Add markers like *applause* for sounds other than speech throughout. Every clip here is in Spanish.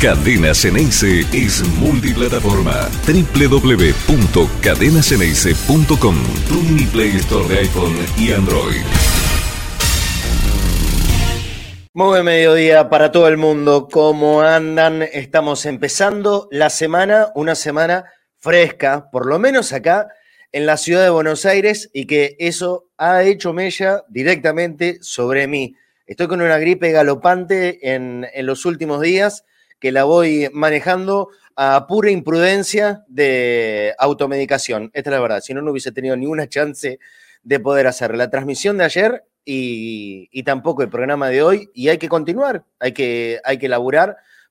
Cadena Ceneice es multiplataforma. www.cadenaceneice.com Tu mini Play Store de iPhone y Android. Muy buen mediodía para todo el mundo. ¿Cómo andan? Estamos empezando la semana, una semana fresca, por lo menos acá en la ciudad de Buenos Aires, y que eso ha hecho mella directamente sobre mí. Estoy con una gripe galopante en, en los últimos días que la voy manejando a pura imprudencia de automedicación. Esta es la verdad, si no, no hubiese tenido ninguna chance de poder hacer la transmisión de ayer y, tampoco el programa de hoy. Y hay que continuar, hay que, hay que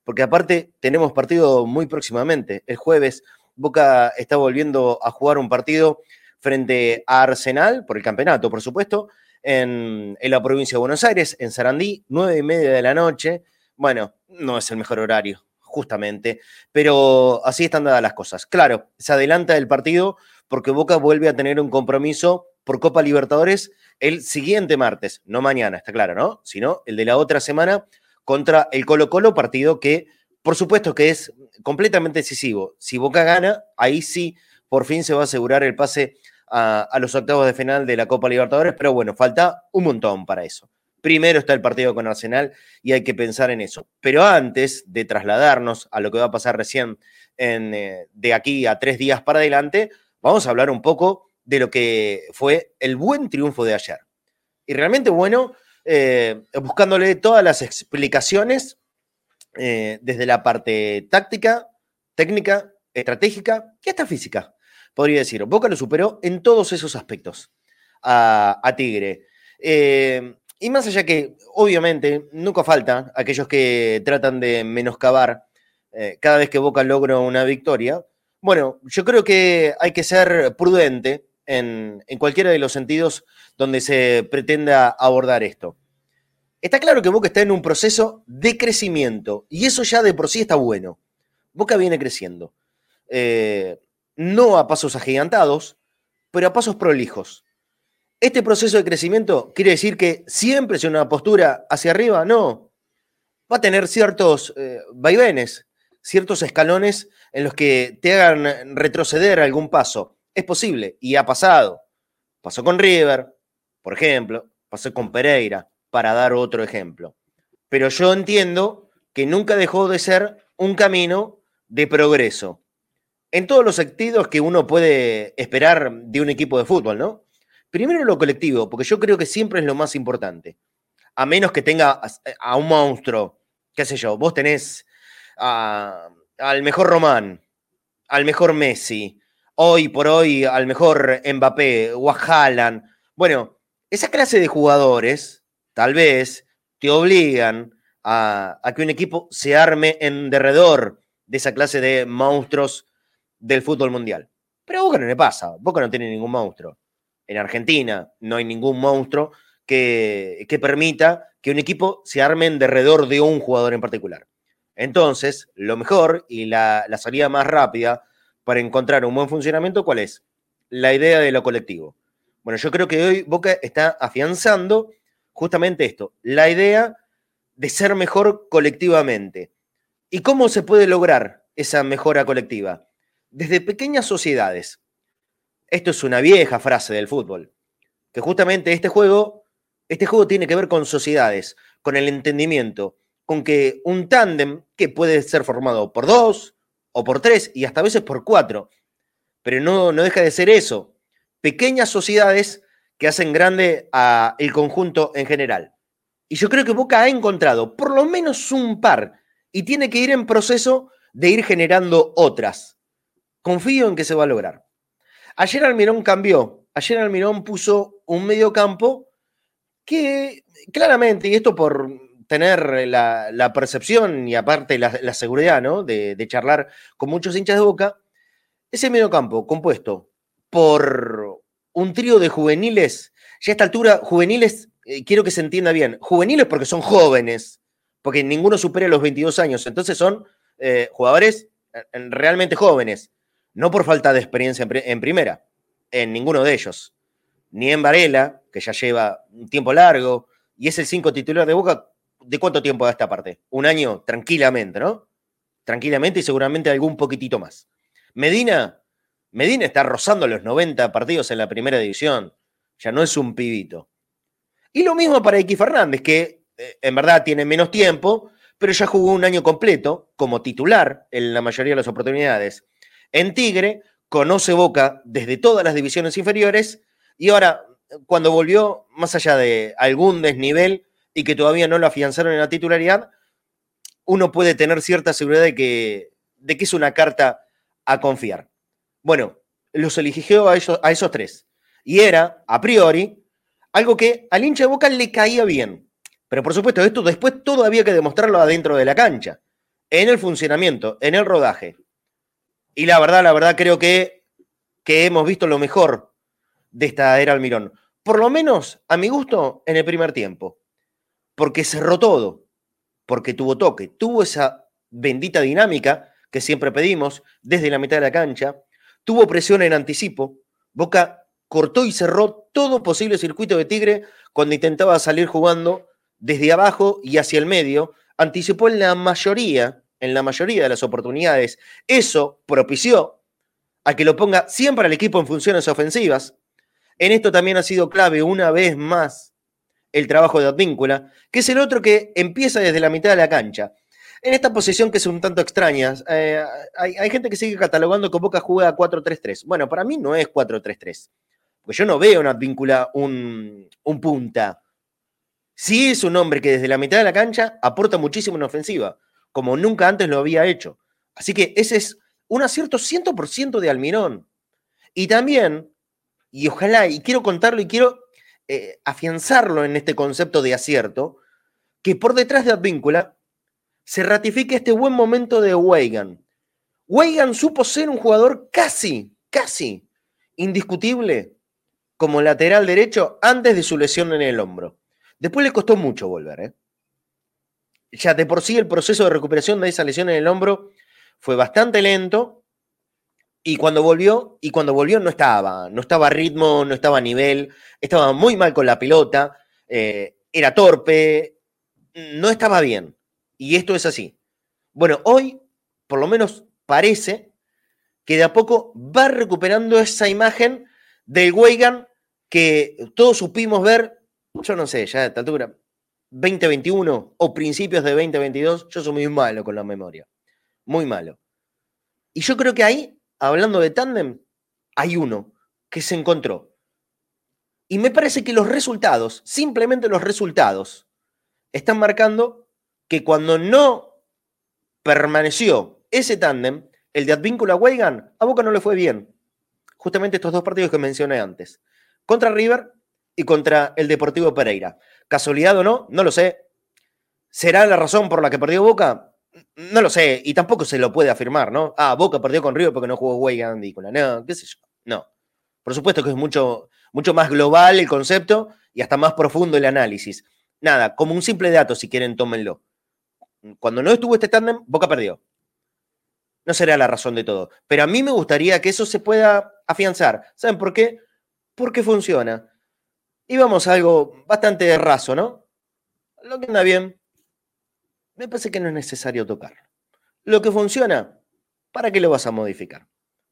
porque aparte tenemos partido muy próximamente. El jueves Boca está volviendo a jugar un partido frente a Arsenal, por el campeonato, por supuesto, en, en la provincia de Buenos Aires, en Sarandí, nueve y media de la noche. Bueno, no es el mejor horario, justamente, pero así están dadas las cosas. Claro, se adelanta el partido porque Boca vuelve a tener un compromiso por Copa Libertadores el siguiente martes, no mañana, está claro, ¿no? Sino el de la otra semana contra el Colo Colo, partido que por supuesto que es completamente decisivo. Si Boca gana, ahí sí, por fin se va a asegurar el pase a, a los octavos de final de la Copa Libertadores, pero bueno, falta un montón para eso. Primero está el partido con Arsenal y hay que pensar en eso. Pero antes de trasladarnos a lo que va a pasar recién eh, de aquí a tres días para adelante, vamos a hablar un poco de lo que fue el buen triunfo de ayer. Y realmente bueno, eh, buscándole todas las explicaciones eh, desde la parte táctica, técnica, estratégica y hasta física, podría decir. Boca lo superó en todos esos aspectos a, a Tigre. Y más allá que, obviamente, nunca falta aquellos que tratan de menoscabar eh, cada vez que Boca logra una victoria. Bueno, yo creo que hay que ser prudente en, en cualquiera de los sentidos donde se pretenda abordar esto. Está claro que Boca está en un proceso de crecimiento y eso ya de por sí está bueno. Boca viene creciendo. Eh, no a pasos agigantados, pero a pasos prolijos. ¿Este proceso de crecimiento quiere decir que siempre es una postura hacia arriba? No. Va a tener ciertos eh, vaivenes, ciertos escalones en los que te hagan retroceder algún paso. Es posible y ha pasado. Pasó con River, por ejemplo, pasó con Pereira, para dar otro ejemplo. Pero yo entiendo que nunca dejó de ser un camino de progreso. En todos los sentidos que uno puede esperar de un equipo de fútbol, ¿no? Primero lo colectivo, porque yo creo que siempre es lo más importante. A menos que tenga a un monstruo, qué sé yo, vos tenés al mejor Román, al mejor Messi, hoy por hoy al mejor Mbappé o Bueno, esa clase de jugadores tal vez te obligan a, a, que un equipo se arme en derredor de esa clase de monstruos del fútbol mundial. Pero a Boca no le pasa, Boca no tiene ningún monstruo en Argentina no hay ningún monstruo que, permita que un equipo se arme en derredor de un jugador en particular. Entonces, lo mejor y la, la salida más rápida para encontrar un buen funcionamiento, ¿cuál es? La idea de lo colectivo. Bueno, yo creo que hoy Boca está afianzando justamente esto, la idea de ser mejor colectivamente. ¿Y cómo se puede lograr esa mejora colectiva? Desde pequeñas sociedades. Esto es una vieja frase del fútbol, que justamente este juego, este juego tiene que ver con sociedades, con el entendimiento, con que un tándem que puede ser formado por dos o por tres y hasta a veces por cuatro, pero no, no deja de ser eso, pequeñas sociedades que hacen grande a el conjunto en general. Y yo creo que Boca ha encontrado por lo menos un par y tiene que ir en proceso de ir generando otras. Confío en que se va a lograr. Ayer Almirón cambió. Ayer Almirón puso un medio campo que claramente, y esto por tener la, percepción y aparte la, seguridad ¿no? de, charlar con muchos hinchas de boca, ese medio campo compuesto por un trío de juveniles, ya a esta altura, juveniles, eh, quiero que se entienda bien, juveniles porque son jóvenes, porque ninguno supera los 22 años, entonces son eh, jugadores eh, realmente jóvenes no por falta de experiencia en, primera, en ninguno de ellos. Ni en Varela, que ya lleva un tiempo largo, y es el cinco titular de Boca. ¿De cuánto tiempo da esta parte? Un año, tranquilamente, ¿no? tranquilamente y seguramente algún poquitito más. Medina, Medina está rozando los 90 partidos en la primera división, ya no es un pibito. Y lo mismo para X Fernández, que eh, en verdad tiene menos tiempo, pero ya jugó un año completo como titular en la mayoría de las oportunidades. En Tigre, conoce Boca desde todas las divisiones inferiores y ahora, cuando volvió, más allá de algún desnivel y que todavía no lo afianzaron en la titularidad, uno puede tener cierta seguridad de que, de que es una carta a confiar. Bueno, los eligió a esos, a esos tres. Y era, a priori, algo que al hincha de Boca le caía bien. Pero por supuesto, esto después todo había que demostrarlo adentro de la cancha, en el funcionamiento, en el rodaje. Y la verdad, la verdad, creo que, que hemos visto lo mejor de esta era Almirón. Por lo menos, a mi gusto, en el primer tiempo. Porque cerró todo. Porque tuvo toque, tuvo esa bendita dinámica que siempre pedimos desde la mitad de la cancha, tuvo presión en anticipo, Boca cortó y cerró todo posible circuito de Tigre cuando intentaba salir jugando desde abajo y hacia el medio, anticipó en la mayoría, en la mayoría de las oportunidades. Eso propició a que lo ponga siempre al equipo en funciones ofensivas. En esto también ha sido clave una vez más el trabajo de Advíncula, que es el otro que empieza desde la mitad de la cancha. En esta posición que es un tanto extraña, eh, hay, gente que sigue catalogando que Boca juega 4-3-3. Bueno, para mí no es 4-3-3, porque yo no veo en Advíncula un, un punta. Sí es un hombre que desde la mitad de la cancha aporta muchísimo en ofensiva, como nunca antes lo había hecho. Así que ese es un acierto 100% de Almirón. Y también, y ojalá, y quiero contarlo y quiero eh, afianzarlo en este concepto de acierto, que por detrás de Advíncula se ratifique este buen momento de Weigan. Weigan supo ser un jugador casi, casi indiscutible como lateral derecho antes de su lesión en el hombro. Después le costó mucho volver. ¿eh? Ya de por sí el proceso de recuperación de esa lesión en el hombro fue bastante lento y cuando volvió, y cuando volvió no estaba, no estaba a ritmo, no estaba a nivel, estaba muy mal con la pelota, eh, era torpe, no estaba bien. Y esto es así. Bueno, hoy, por lo menos parece que de a poco va recuperando esa imagen del Weigan que todos supimos ver, yo no sé, ya a esta altura, 2021 o principios de 2022, yo soy muy malo con la memoria, muy malo. Y yo creo que ahí hablando de tándem, hay uno que se encontró. Y me parece que los resultados, simplemente los resultados, están marcando que cuando no permaneció ese tándem, el de Advíncula Weigan, a Boca no le fue bien. Justamente estos dos partidos que mencioné antes. Contra River y contra el Deportivo Pereira. ¿Casualidad o no? No lo sé. ¿Será la razón por la que perdió Boca? no lo sé, y tampoco se lo puede afirmar, ¿no? Ah, Boca perdió con River porque no jugó Way Andícola. No, qué sé yo. No. Por supuesto que es mucho, mucho más global el concepto y hasta más profundo el análisis. Nada, como un simple dato, si quieren, tómenlo. Cuando no estuvo este tándem, Boca perdió. No será la razón de todo. Pero a mí me gustaría que eso se pueda afianzar. ¿Saben por qué? Porque funciona. Y vamos a algo bastante raso, ¿no? Lo que anda bien, me parece que no es necesario tocarlo. Lo que funciona, ¿para qué lo vas a modificar?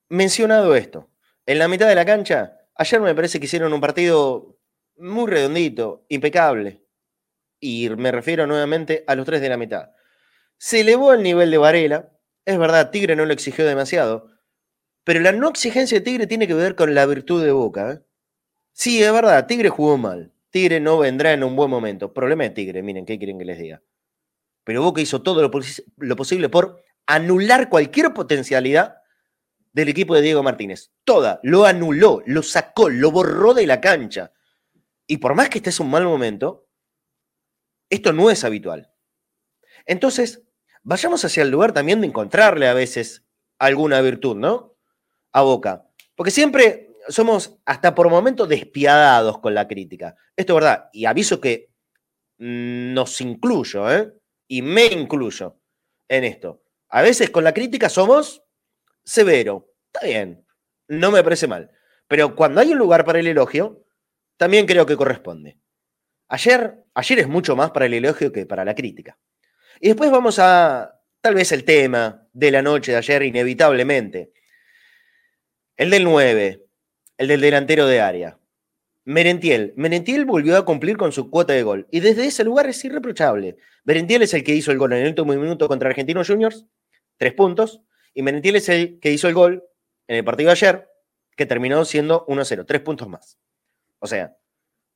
Mencionado esto, en la mitad de la cancha, ayer me parece que hicieron un partido muy redondito, impecable. Y me refiero nuevamente a los tres de la mitad. Se elevó el nivel de Varela. Es verdad, Tigre no lo exigió demasiado. Pero la no exigencia de Tigre tiene que ver con la virtud de Boca. ¿eh? Sí, es verdad, Tigre jugó mal. Tigre no vendrá en un buen momento. Problema de Tigre, miren, ¿qué quieren que les diga? pero Boca hizo todo lo, posible por anular cualquier potencialidad del equipo de Diego Martínez. Toda, lo anuló, lo sacó, lo borró de la cancha. Y por más que esté en un mal momento, esto no es habitual. Entonces, vayamos hacia el lugar también de encontrarle a veces alguna virtud, ¿no? A Boca. Porque siempre somos hasta por momentos despiadados con la crítica. Esto es verdad. Y aviso que nos incluyo, ¿eh? y me incluyo en esto. A veces con la crítica somos severo. Está bien, no me parece mal. Pero cuando hay un lugar para el elogio, también creo que corresponde. Ayer, ayer es mucho más para el elogio que para la crítica. Y después vamos a, tal vez, el tema, de la noche de ayer, inevitablemente. El del 9, el del delantero de área. Merentiel. Merentiel volvió a cumplir con su cuota de gol. Y desde ese lugar es irreprochable. Merentiel es el que hizo el gol en el último minuto contra Argentinos Juniors, tres puntos. Y Merentiel es el que hizo el gol en el partido de ayer, que terminó siendo 1-0, tres puntos más. O sea,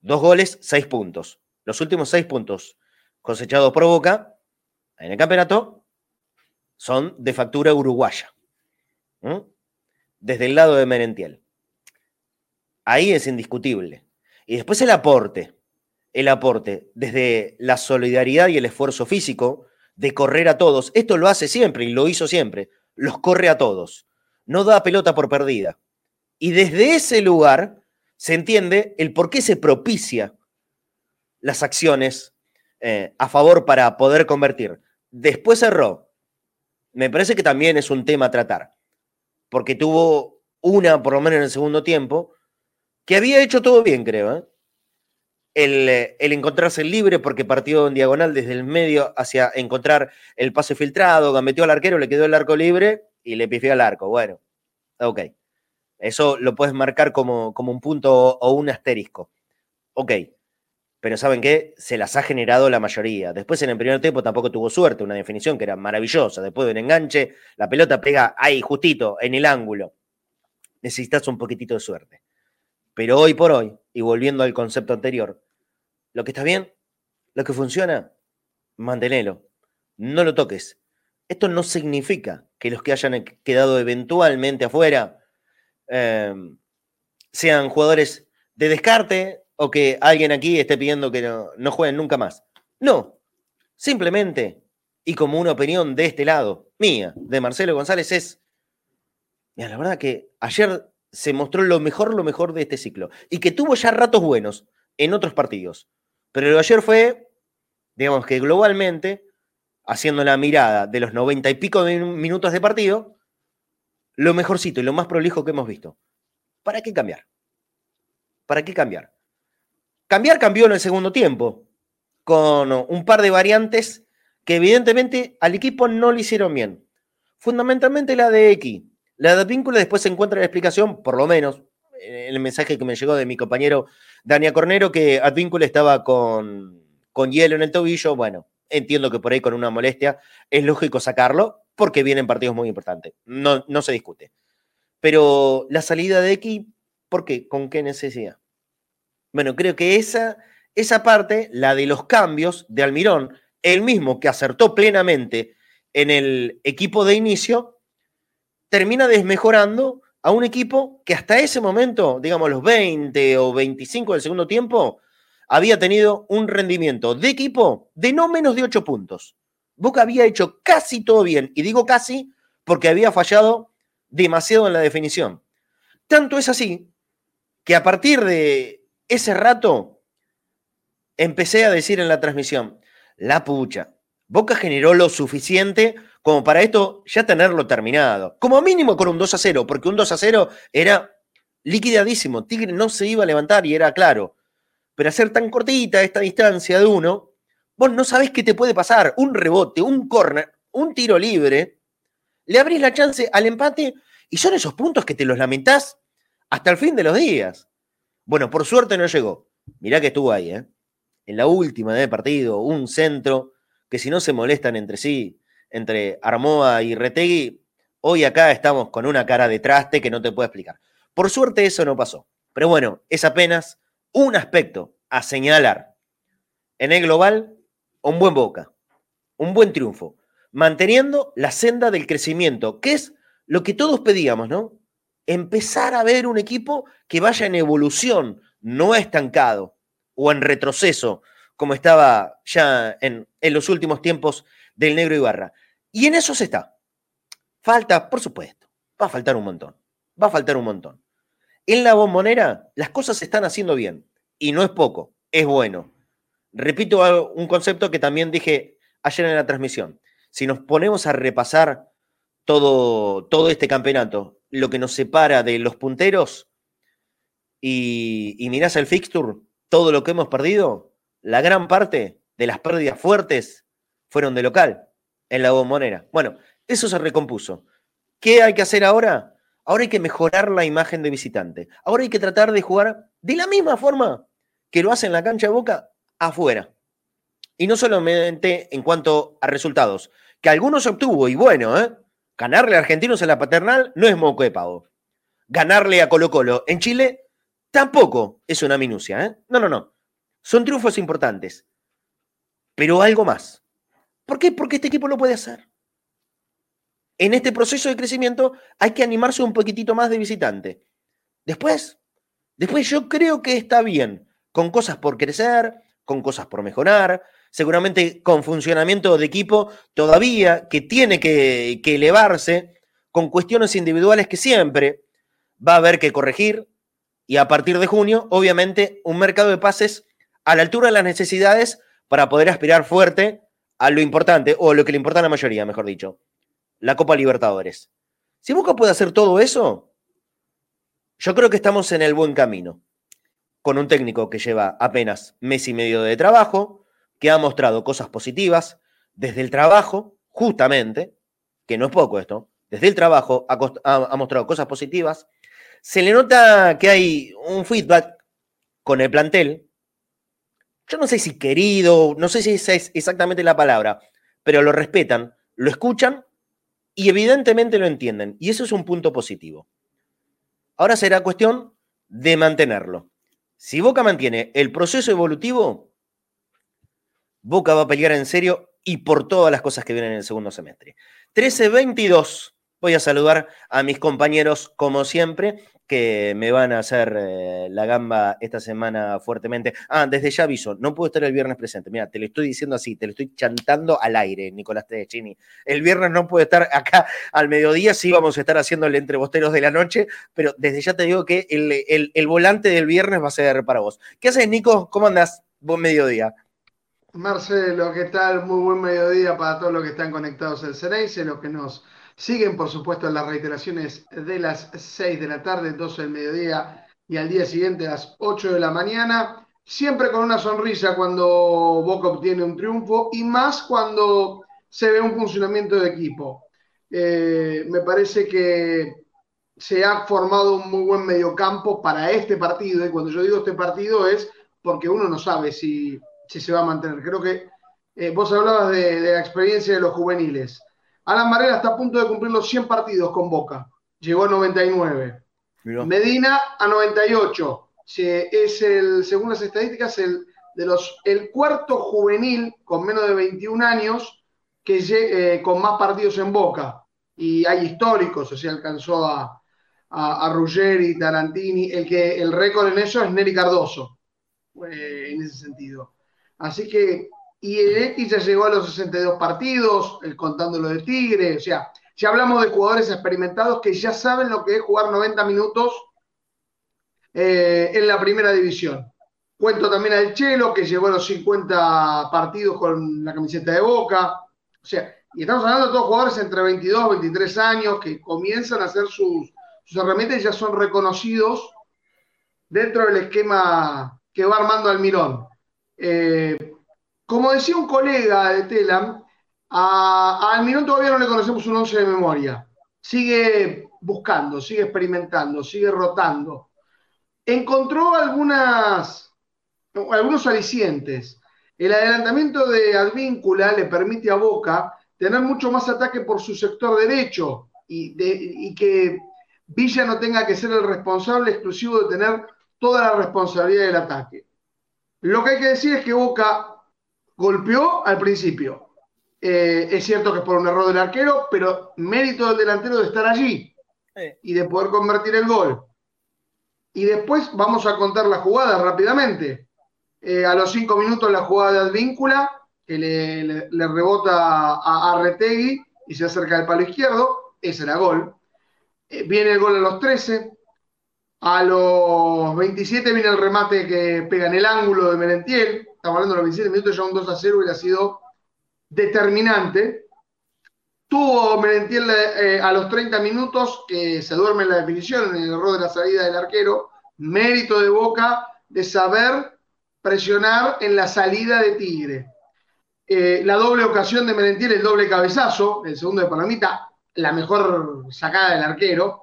dos goles, seis puntos. Los últimos seis puntos cosechados por Boca en el campeonato son de factura uruguaya. Desde el lado de Merentiel. Ahí es indiscutible. Y después el aporte. El aporte desde la solidaridad y el esfuerzo físico de correr a todos. Esto lo hace siempre y lo hizo siempre. Los corre a todos. No da pelota por perdida. Y desde ese lugar se entiende el por qué se propicia las acciones eh, a favor para poder convertir. Después cerró. Me parece que también es un tema a tratar, porque tuvo una, por lo menos en el segundo tiempo, que había hecho todo bien, creo. ¿eh? El, eh, el, encontrarse libre porque partió en diagonal desde el medio hacia encontrar el pase filtrado, metió al arquero, le quedó el arco libre y le pifió al arco. Bueno, ok. Eso lo puedes marcar como, como un punto o un asterisco. Ok. Pero ¿saben qué? Se las ha generado la mayoría. Después en el primer tiempo tampoco tuvo suerte, una definición que era maravillosa. Después de un enganche, la pelota pega ahí, justito, en el ángulo. Necesitas un poquitito de suerte. Pero hoy por hoy, y volviendo al concepto anterior, lo que está bien, lo que funciona, manténelo. No lo toques. Esto no significa que los que hayan quedado eventualmente afuera eh, sean jugadores de descarte o que alguien aquí esté pidiendo que no, jueguen nunca más. No, simplemente, y como una opinión de este lado, mía, de Marcelo González, es, mira, la verdad que ayer se mostró lo mejor, lo mejor de este ciclo, y que tuvo ya ratos buenos en otros partidos, pero lo de ayer fue, digamos que globalmente, haciendo la mirada de los noventa y pico minutos de partido, lo mejorcito y lo más prolijo que hemos visto. ¿Para qué cambiar? ¿Para qué cambiar? Cambiar cambió en el segundo tiempo, con un par de variantes que evidentemente al equipo no le hicieron bien. Fundamentalmente la de X. La de Advíncula después se encuentra la explicación, por lo menos, en el mensaje que me llegó de mi compañero Dania Cornero, que Advíncula estaba con, con hielo en el tobillo. Bueno, entiendo que por ahí con una molestia es lógico sacarlo, porque vienen partidos muy importantes. No, no se discute. Pero la salida de X, ¿por qué? ¿Con qué necesidad? Bueno, creo que esa, esa parte, la de los cambios de Almirón, el mismo que acertó plenamente en el equipo de inicio, termina desmejorando a un equipo que hasta ese momento, digamos los 20 o 25 del segundo tiempo, había tenido un rendimiento de equipo de no menos de 8 puntos. Boca había hecho casi todo bien, y digo casi porque había fallado demasiado en la definición. Tanto es así que a partir de ese rato empecé a decir en la transmisión, la pucha, Boca generó lo suficiente como para esto ya tenerlo terminado. Como mínimo con un 2 a 0, porque un 2 a 0 era liquidadísimo. Tigre no se iba a levantar y era claro. Pero hacer tan cortita esta distancia de uno, vos no sabés qué te puede pasar. Un rebote, un corner, un tiro libre, le abrís la chance al empate y son esos puntos que te los lamentás hasta el fin de los días. Bueno, por suerte no llegó. Mirá que estuvo ahí, ¿eh? En la última del partido, un centro que si no se molestan entre sí, entre Armoa y Retegui, hoy acá estamos con una cara de traste que no te puedo explicar. Por suerte eso no pasó. Pero bueno, es apenas un aspecto a señalar. En el global, un buen boca, un buen triunfo, manteniendo la senda del crecimiento, que es lo que todos pedíamos, ¿no? empezar a ver un equipo que vaya en evolución, no estancado o en retroceso, como estaba ya en, los últimos tiempos del Negro Ibarra. Y en eso se está. Falta, por supuesto, va a faltar un montón, va a faltar un montón. En la bombonera las cosas se están haciendo bien y no es poco, es bueno. Repito un concepto que también dije ayer en la transmisión. Si nos ponemos a repasar todo, todo este campeonato lo que nos separa de los punteros y, y mirás el fixture, todo lo que hemos perdido, la gran parte de las pérdidas fuertes fueron de local en la bombonera. Bueno, Eso se recompuso. ¿Qué hay que hacer ahora? Ahora hay que mejorar la imagen de visitante. Ahora hay que tratar de jugar de la misma forma que lo hace en la cancha de Boca afuera. Y no solamente en cuanto a resultados, que algunos obtuvo, y bueno, ¿eh? ganarle a Argentinos en la paternal no es moco de pavo. Ganarle a Colo Colo en Chile tampoco es una minucia. ¿eh? No, no, no. Son triunfos importantes. Pero algo más. ¿Por qué? Porque este equipo lo puede hacer. En este proceso de crecimiento hay que animarse un poquitito más de visitante. Después, después yo creo que está bien, con cosas por crecer, con cosas por mejorar, seguramente con funcionamiento de equipo todavía que tiene que, que elevarse, con cuestiones individuales que siempre va a haber que corregir, y a partir de junio, obviamente, un mercado de pases a la altura de las necesidades para poder aspirar fuerte a lo importante, o lo que le importa a la mayoría, mejor dicho, la Copa Libertadores. Si Boca puede hacer todo eso, yo creo que estamos en el buen camino, con un técnico que lleva apenas mes y medio de trabajo, que ha mostrado cosas positivas desde el trabajo, justamente, que no es poco esto, desde el trabajo ha, ha mostrado cosas positivas, se le nota que hay un feedback con el plantel. Yo no sé si querido, no sé si esa es exactamente la palabra, pero lo respetan, lo escuchan y evidentemente lo entienden. Y eso es un punto positivo. Ahora será cuestión de mantenerlo. Si Boca mantiene el proceso evolutivo, Boca va a pelear en serio y por todas las cosas que vienen en el segundo semestre. 13-22 Voy a saludar a mis compañeros, como siempre, que me van a hacer eh, la gamba esta semana fuertemente. Ah, desde ya aviso, no puedo estar el viernes presente. Mira, te lo estoy diciendo así, te lo estoy chantando al aire, Nicolás Tedeschini. El viernes no puedo estar acá al mediodía, sí vamos a estar haciendo el entrebosteros de la noche, pero desde ya te digo que el, el volante del viernes va a ser para vos. ¿Qué haces, Nico? ¿Cómo andás? Buen mediodía. Marcelo, ¿qué tal? Muy buen mediodía para todos los que están conectados al Ceneice, los que nos Siguen, por supuesto, las reiteraciones de las 6 de la tarde, 12 del mediodía y al día siguiente a las 8 de la mañana. Siempre con una sonrisa cuando Boca obtiene un triunfo y más cuando se ve un funcionamiento de equipo. Eh, me parece que se ha formado un muy buen mediocampo para este partido. Y cuando yo digo este partido es porque uno no sabe si, se va a mantener. Creo que eh, vos hablabas de la experiencia de los juveniles. Alan Varela está a punto de cumplir los 100 partidos con Boca. Llegó a 99. Medina a 98. Es el, según las estadísticas, el, de los, el cuarto juvenil con menos de 21 años que eh, con más partidos en Boca. Y hay históricos, o sea, alcanzó a, a, Ruggeri, Tarantini. El, que, el récord en eso es Neri Cardoso, eh, en ese sentido. Así que y ya llegó a los 62 partidos, contando lo de Tigre, o sea, ya hablamos de jugadores experimentados que ya saben lo que es jugar 90 minutos eh, en la primera división. Cuento también al Chelo, que llegó a los 50 partidos con la camiseta de Boca. O sea, y estamos hablando de todos jugadores entre 22 y 23 años que comienzan a hacer sus, sus herramientas y ya son reconocidos dentro del esquema que va armando Almirón. Eh, como decía un colega de Telam, a, Almirón todavía no le conocemos un once de memoria. Sigue buscando, sigue experimentando, sigue rotando. Encontró algunas, algunos alicientes. El adelantamiento de Advíncula le permite a Boca tener mucho más ataque por su sector derecho y, y que Villa no tenga que ser el responsable exclusivo de tener toda la responsabilidad del ataque. Lo que hay que decir es que Boca golpeó al principio. Eh, es cierto que es por un error del arquero, pero mérito del delantero de estar allí y de poder convertir el gol. Y después vamos a contar la jugada rápidamente. Eh, a los cinco minutos la jugada de Advíncula, que le, rebota a Arretegui y se acerca al palo izquierdo, ese era gol. Eh, viene el gol a los 13. A los 27 viene el remate que pega en el ángulo de Merentiel estamos hablando de los 27 minutos, ya un 2 a 0 y ha sido determinante. Tuvo Merentiel eh, a los 30 minutos, que se duerme en la definición, en el error de la salida del arquero, mérito de Boca de saber presionar en la salida de Tigre. Eh, la doble ocasión de Merentiel, el doble cabezazo, el segundo de Panamita, la mejor sacada del arquero.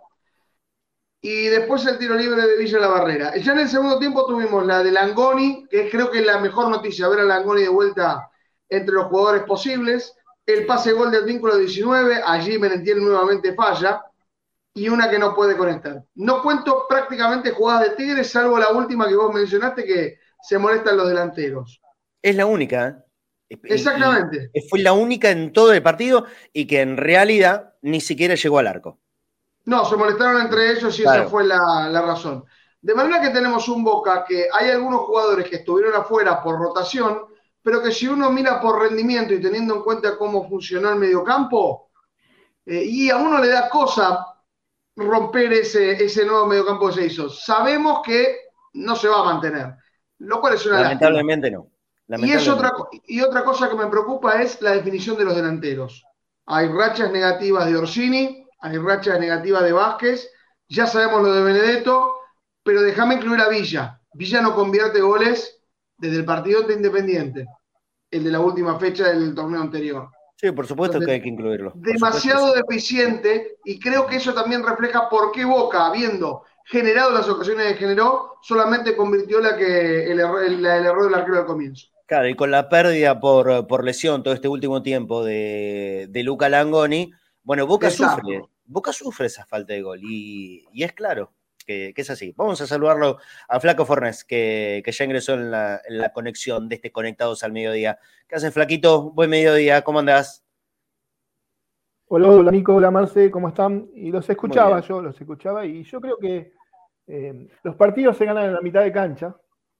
Y después el tiro libre de Villa La Barrera. Ya en el segundo tiempo tuvimos la de Langoni, que creo que es la mejor noticia, ver a Langoni de vuelta entre los jugadores posibles. El pase gol del vínculo 19, allí Merentiel nuevamente falla. Y una que no puede conectar. No cuento prácticamente jugadas de Tigres, salvo la última que vos mencionaste, que se molestan los delanteros. Es la única, ¿eh? Exactamente. fue la única en todo el partido y que en realidad ni siquiera llegó al arco. No, se molestaron entre ellos y esa fue la, la, razón. De manera que tenemos un Boca que hay algunos jugadores que estuvieron afuera por rotación, pero que si uno mira por rendimiento y teniendo en cuenta cómo funcionó el mediocampo, eh, y a uno le da cosa romper ese, ese nuevo mediocampo que se hizo. Sabemos que no se va a mantener, lo cual es una Lamentablemente no. Y, es otra, y otra cosa que me preocupa es la definición de los delanteros. Hay rachas negativas de Orsini, hay rachas negativas de Vázquez, ya sabemos lo de Benedetto, pero déjame incluir a Villa. Villa no convierte goles desde el partido de Independiente, el de la última fecha del torneo anterior. Sí, por supuesto que hay que incluirlo. Demasiado deficiente y creo que eso también refleja por qué Boca, habiendo generado las ocasiones que generó, solamente convirtió la que, el, error, el, error del arquero al comienzo. Claro, y con la pérdida por, por lesión todo este último tiempo de, de Luca Langoni, bueno, Boca sufre, Boca sufre esa falta de gol y, y es claro que, que, es así. Vamos a saludarlo a Flaco Fornes, que, que ya ingresó en la, en la, conexión de este Conectados al Mediodía. ¿Qué haces, Flaquito? Buen mediodía, ¿cómo andás? Hola, hola Nico, hola Marce, ¿cómo están? Y los escuchaba yo, los escuchaba, y yo creo que eh, los partidos se ganan en la mitad de cancha,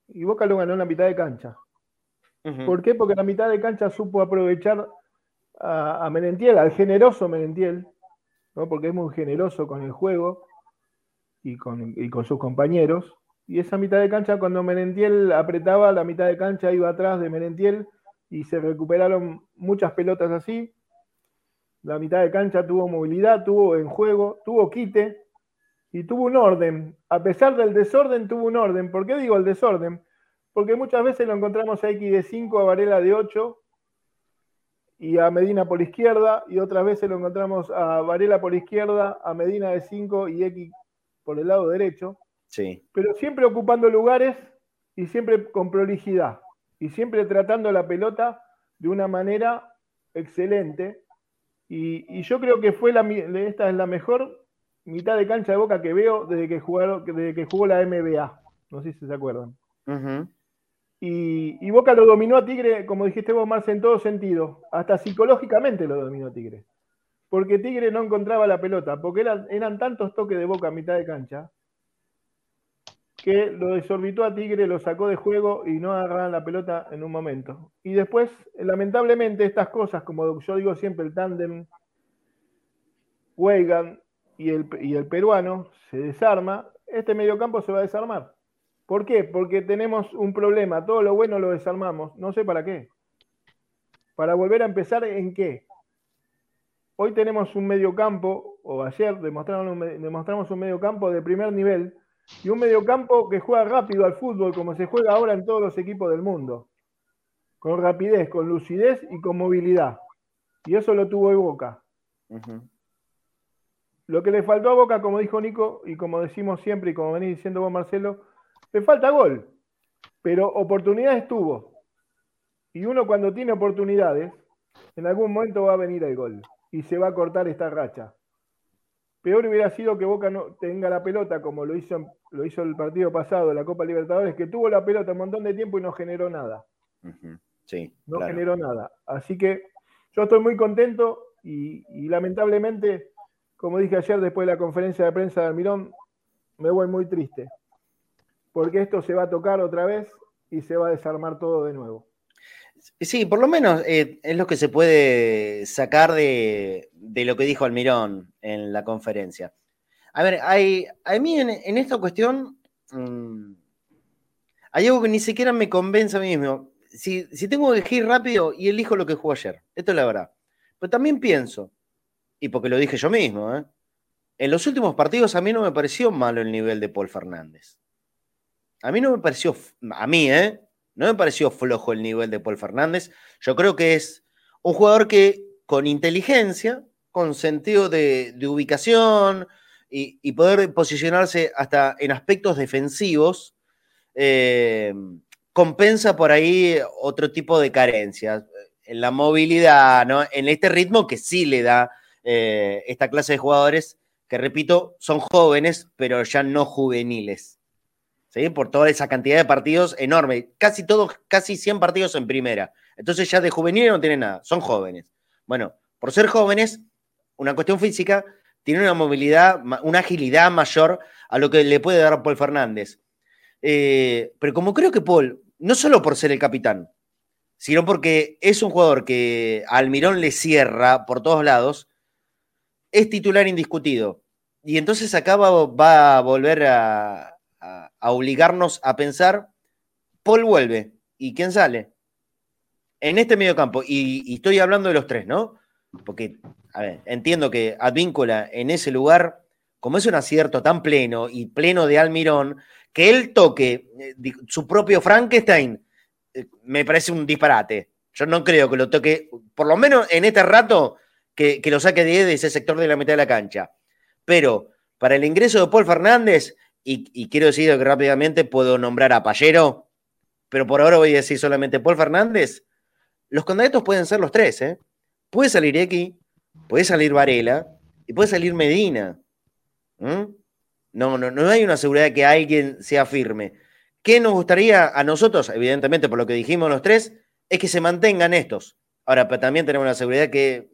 y Boca lo ganó en la mitad de cancha. ¿Por qué? Porque en la mitad de cancha supo aprovechar a, a Menentiel, al generoso Menentiel, ¿no? porque es muy generoso con el juego y con, y con sus compañeros. Y esa mitad de cancha, cuando Menentiel apretaba, la mitad de cancha iba atrás de Menentiel y se recuperaron muchas pelotas así. La mitad de cancha tuvo movilidad, tuvo en juego, tuvo quite y tuvo un orden. A pesar del desorden, tuvo un orden. ¿Por qué digo el desorden? Porque muchas veces lo encontramos a X de 5, a Varela de 8 y a Medina por izquierda, y otras veces lo encontramos a Varela por izquierda, a Medina de 5 y X por el lado derecho. Sí. Pero siempre ocupando lugares y siempre con prolijidad y siempre tratando la pelota de una manera excelente. Y, yo creo que fue la, esta es la mejor mitad de cancha de boca que veo desde que, jugaron, desde que jugó la MBA. No sé si se acuerdan. Y, Boca lo dominó a Tigre, como dijiste vos, Marce, en todo sentido. Hasta psicológicamente lo dominó Tigre. Porque Tigre no encontraba la pelota, porque eran, tantos toques de Boca a mitad de cancha que lo desorbitó a Tigre, lo sacó de juego y no agarraron la pelota en un momento. Y después, lamentablemente, estas cosas, como yo digo siempre, el tándem Weigan y el, y el peruano se desarma, este mediocampo se va a desarmar. ¿Por qué? Porque tenemos un problema. Todo lo bueno lo desarmamos. No sé para qué. Para volver a empezar en qué. Hoy tenemos un mediocampo, o ayer demostramos un, mediocampo de primer nivel y un mediocampo que juega rápido al fútbol como se juega ahora en todos los equipos del mundo. Con rapidez, con lucidez y con movilidad. Y eso lo tuvo Boca. Lo que le faltó a Boca, como dijo Nico, y como decimos siempre, y como venís diciendo vos, Marcelo, le falta gol, pero oportunidades tuvo. Y uno cuando tiene oportunidades, en algún momento va a venir el gol y se va a cortar esta racha. Peor hubiera sido que Boca no tenga la pelota como lo hizo, lo hizo el partido pasado de la Copa Libertadores, que tuvo la pelota un montón de tiempo y no generó nada. Sí. No generó nada. Así que yo estoy muy contento y, y, lamentablemente, como dije ayer después de la conferencia de prensa de Almirón, me voy muy triste porque esto se va a tocar otra vez y se va a desarmar todo de nuevo. Sí, por lo menos eh, es lo que se puede sacar de, lo que dijo Almirón en la conferencia. A ver, a mí en, esta cuestión mm, hay algo que ni siquiera me convence a mí mismo. Si, si tengo que elegir rápido y elijo lo que jugó ayer, esto es la verdad. Pero también pienso, y porque lo dije yo mismo, ¿eh? en los últimos partidos a mí no me pareció malo el nivel de Paul Fernández. A mí no me pareció, a mí, ¿eh? No me pareció flojo el nivel de Paul Fernández. Yo creo que es un jugador que con inteligencia, con sentido de, ubicación y, poder posicionarse hasta en aspectos defensivos, eh, compensa por ahí otro tipo de carencias. En la movilidad, ¿no? en este ritmo que sí le da eh, esta clase de jugadores, que repito, son jóvenes, pero ya no juveniles. Por toda esa cantidad de partidos enorme. Casi todos, casi 100 partidos en primera. Entonces ya de juvenil no tienen nada, son jóvenes. Bueno, por ser jóvenes, una cuestión física, tiene una movilidad, una agilidad mayor a lo que le puede dar Paul Fernández. Eh, pero como creo que Paul, no solo por ser el capitán, sino porque es un jugador que Almirón le cierra por todos lados, es titular indiscutido. Y entonces acá va, a volver a, obligarnos a pensar, Paul vuelve, ¿y quién sale? En este medio campo, y, estoy hablando de los tres, ¿no? Porque a ver, entiendo que Advíncula en ese lugar, como es un acierto tan pleno y pleno de Almirón, que él toque eh, su propio Frankenstein, eh, me parece un disparate. Yo no creo que lo toque, por lo menos en este rato, que, lo saque de ese sector de la mitad de la cancha. Pero para el ingreso de Paul Fernández, y, quiero decir que rápidamente puedo nombrar a Payero, pero por ahora voy a decir solamente Paul Fernández, los candidatos pueden ser los tres, ¿eh? Puede salir X, puede salir Varela y puede salir Medina. No, no, no hay una seguridad de que alguien sea firme. ¿Qué nos gustaría a nosotros, evidentemente por lo que dijimos los tres, es que se mantengan estos? Ahora, pero también tenemos la seguridad que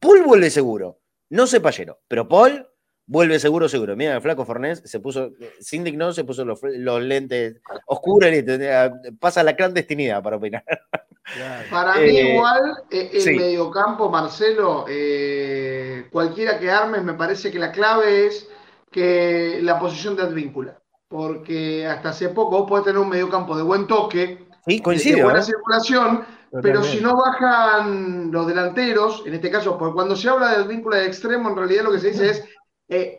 Paul vuelve seguro, no sé Payero, pero Paul vuelve seguro, seguro. Mira, el flaco Fornés se puso, sin digno, se puso los, lentes oscuros y pasa la clandestinidad para opinar. Para mí eh, igual eh, el mediocampo, Marcelo, eh, cualquiera que armes, me parece que la clave es que la posición de Advíncula. Porque hasta hace poco vos podés tener un mediocampo de buen toque, de buena circulación, pero si no bajan los delanteros, en este caso, porque cuando se habla de Advíncula de extremo, en realidad lo que se dice es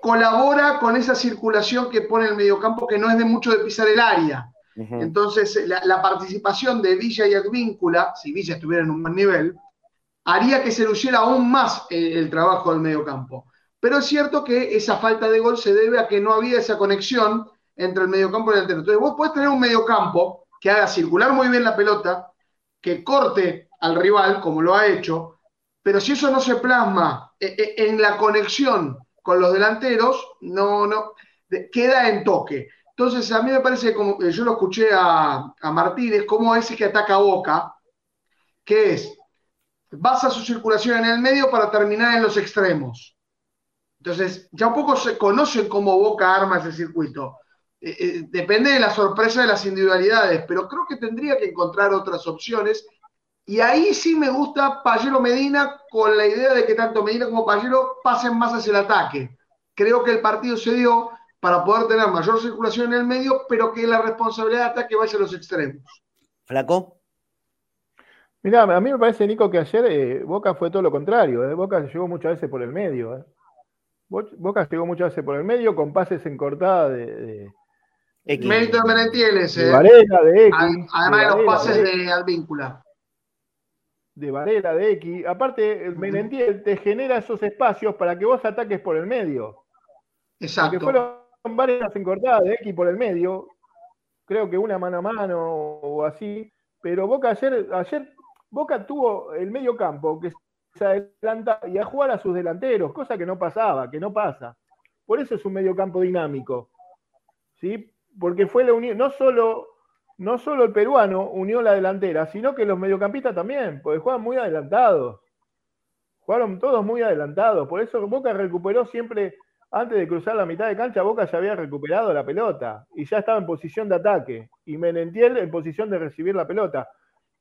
colabora con esa circulación que pone el mediocampo que no es de mucho de pisar el área. Entonces, la, participación de Villa y Advíncula, si Villa estuviera en un buen nivel, haría que se luciera aún más el, trabajo del mediocampo. Pero es cierto que esa falta de gol se debe a que no había esa conexión entre el mediocampo y el delantero. Entonces, vos podés tener un mediocampo que haga circular muy bien la pelota, que corte al rival, como lo ha hecho, pero si eso no se plasma eh, eh, en la conexión con los delanteros, no, no, queda en toque. Entonces, a mí me parece, como yo lo escuché a, Martínez, como ese que ataca a Boca, que es, basa su circulación en el medio para terminar en los extremos. Entonces, ya un poco se conocen cómo Boca arma ese circuito. Eh, eh, depende de la sorpresa de las individualidades, pero creo que tendría que encontrar otras opciones. Y ahí sí me gusta Payero Medina con la idea de que tanto Medina como Payero pasen más hacia el ataque. Creo que el partido se dio para poder tener mayor circulación en el medio, pero que la responsabilidad de ataque vaya a los extremos. Flaco. Mira, a mí me parece, Nico, que ayer eh, Boca fue todo lo contrario. ¿eh? Boca llegó muchas veces por el medio. ¿eh? Boca llegó muchas veces por el medio con pases en cortada de. de Mérito de Menentieles. De Varela, de X. Además de, los pases de Alvíncula. De Varela, de X. Aparte, el Menentiel te genera esos espacios para que vos ataques por el medio. Exacto varias encortadas de X por el medio, creo que una mano a mano o así, pero Boca ayer, ayer Boca tuvo el medio campo que se adelanta y a jugar a sus delanteros, cosa que no pasaba, que no pasa. Por eso es un medio campo dinámico. ¿sí? Porque fue la unión, no solo, no solo el peruano unió la delantera, sino que los mediocampistas también, porque juegan muy adelantados. Jugaron todos muy adelantados. Por eso Boca recuperó siempre antes de cruzar la mitad de cancha, Boca ya había recuperado la pelota y ya estaba en posición de ataque. Y Menentiel en posición de recibir la pelota.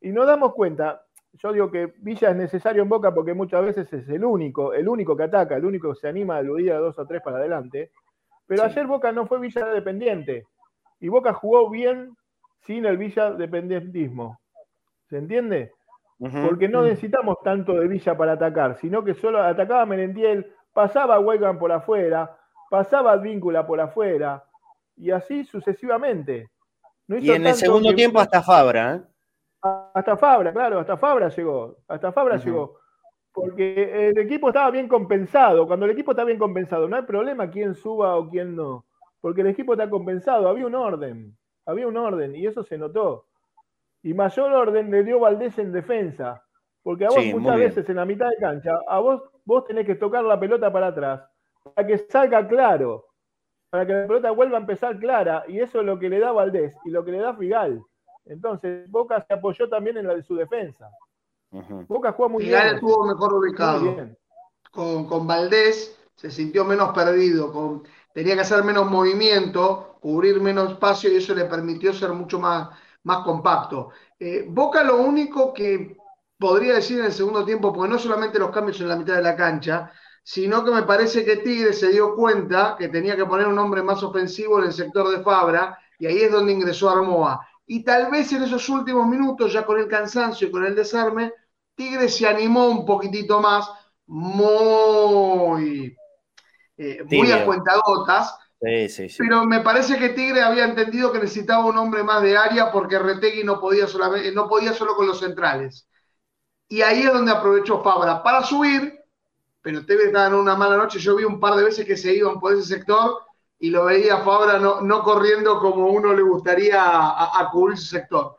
Y nos damos cuenta, yo digo que Villa es necesario en Boca porque muchas veces es el único, el único que ataca, el único que se anima a aludir a dos o tres para adelante. Pero ayer Boca no fue Villa dependiente. Y Boca jugó bien sin el Villa dependentismo. ¿Se entiende? Porque no necesitamos tanto de Villa para atacar, sino que solo atacaba Menentiel, pasaba Weigand por afuera, pasaba Advíncula por afuera, y así sucesivamente. y en el segundo tiempo hasta Fabra. ¿eh? Hasta Fabra, claro, hasta Fabra llegó. Hasta Fabra llegó. Porque el equipo estaba bien compensado. Cuando el equipo está bien compensado, no hay problema quién suba o quién no. Porque el equipo está compensado. Había un orden. Había un orden. Y eso se notó. Y mayor orden le dio Valdés en defensa. Porque a vos muchas veces en la mitad de cancha, a vos, vos tenés que tocar la pelota para atrás. Para que salga claro. Para que la pelota vuelva a empezar clara. Y eso es lo que le da Valdés y lo que le da Figal. Entonces, Boca se apoyó también en la de su defensa. Boca jugó muy bien. estuvo mejor ubicado. Con, con, Valdés se sintió menos perdido, con, tenía que hacer menos movimiento, cubrir menos espacio y eso le permitió ser mucho más, más compacto. Eh, Boca lo único que podría decir en el segundo tiempo, porque no solamente los cambios en la mitad de la cancha, sino que me parece que Tigre se dio cuenta que tenía que poner un hombre más ofensivo en el sector de Fabra, y ahí es donde ingresó Armoa. Y tal vez en esos últimos minutos, ya con el cansancio y con el desarme, Tigre se animó un poquitito más, muy, eh, muy a cuentagotas. Sí, sí, sí. Pero me parece que Tigre había entendido que necesitaba un hombre más de área porque Retegui no podía, solamente, no podía solo con los centrales. Y ahí es donde aprovechó Fabra para subir, pero Tigre estaba en una mala noche. Yo vi un par de veces que se iban por ese sector y lo veía Fabra no, no corriendo como uno le gustaría a, cubrir su sector.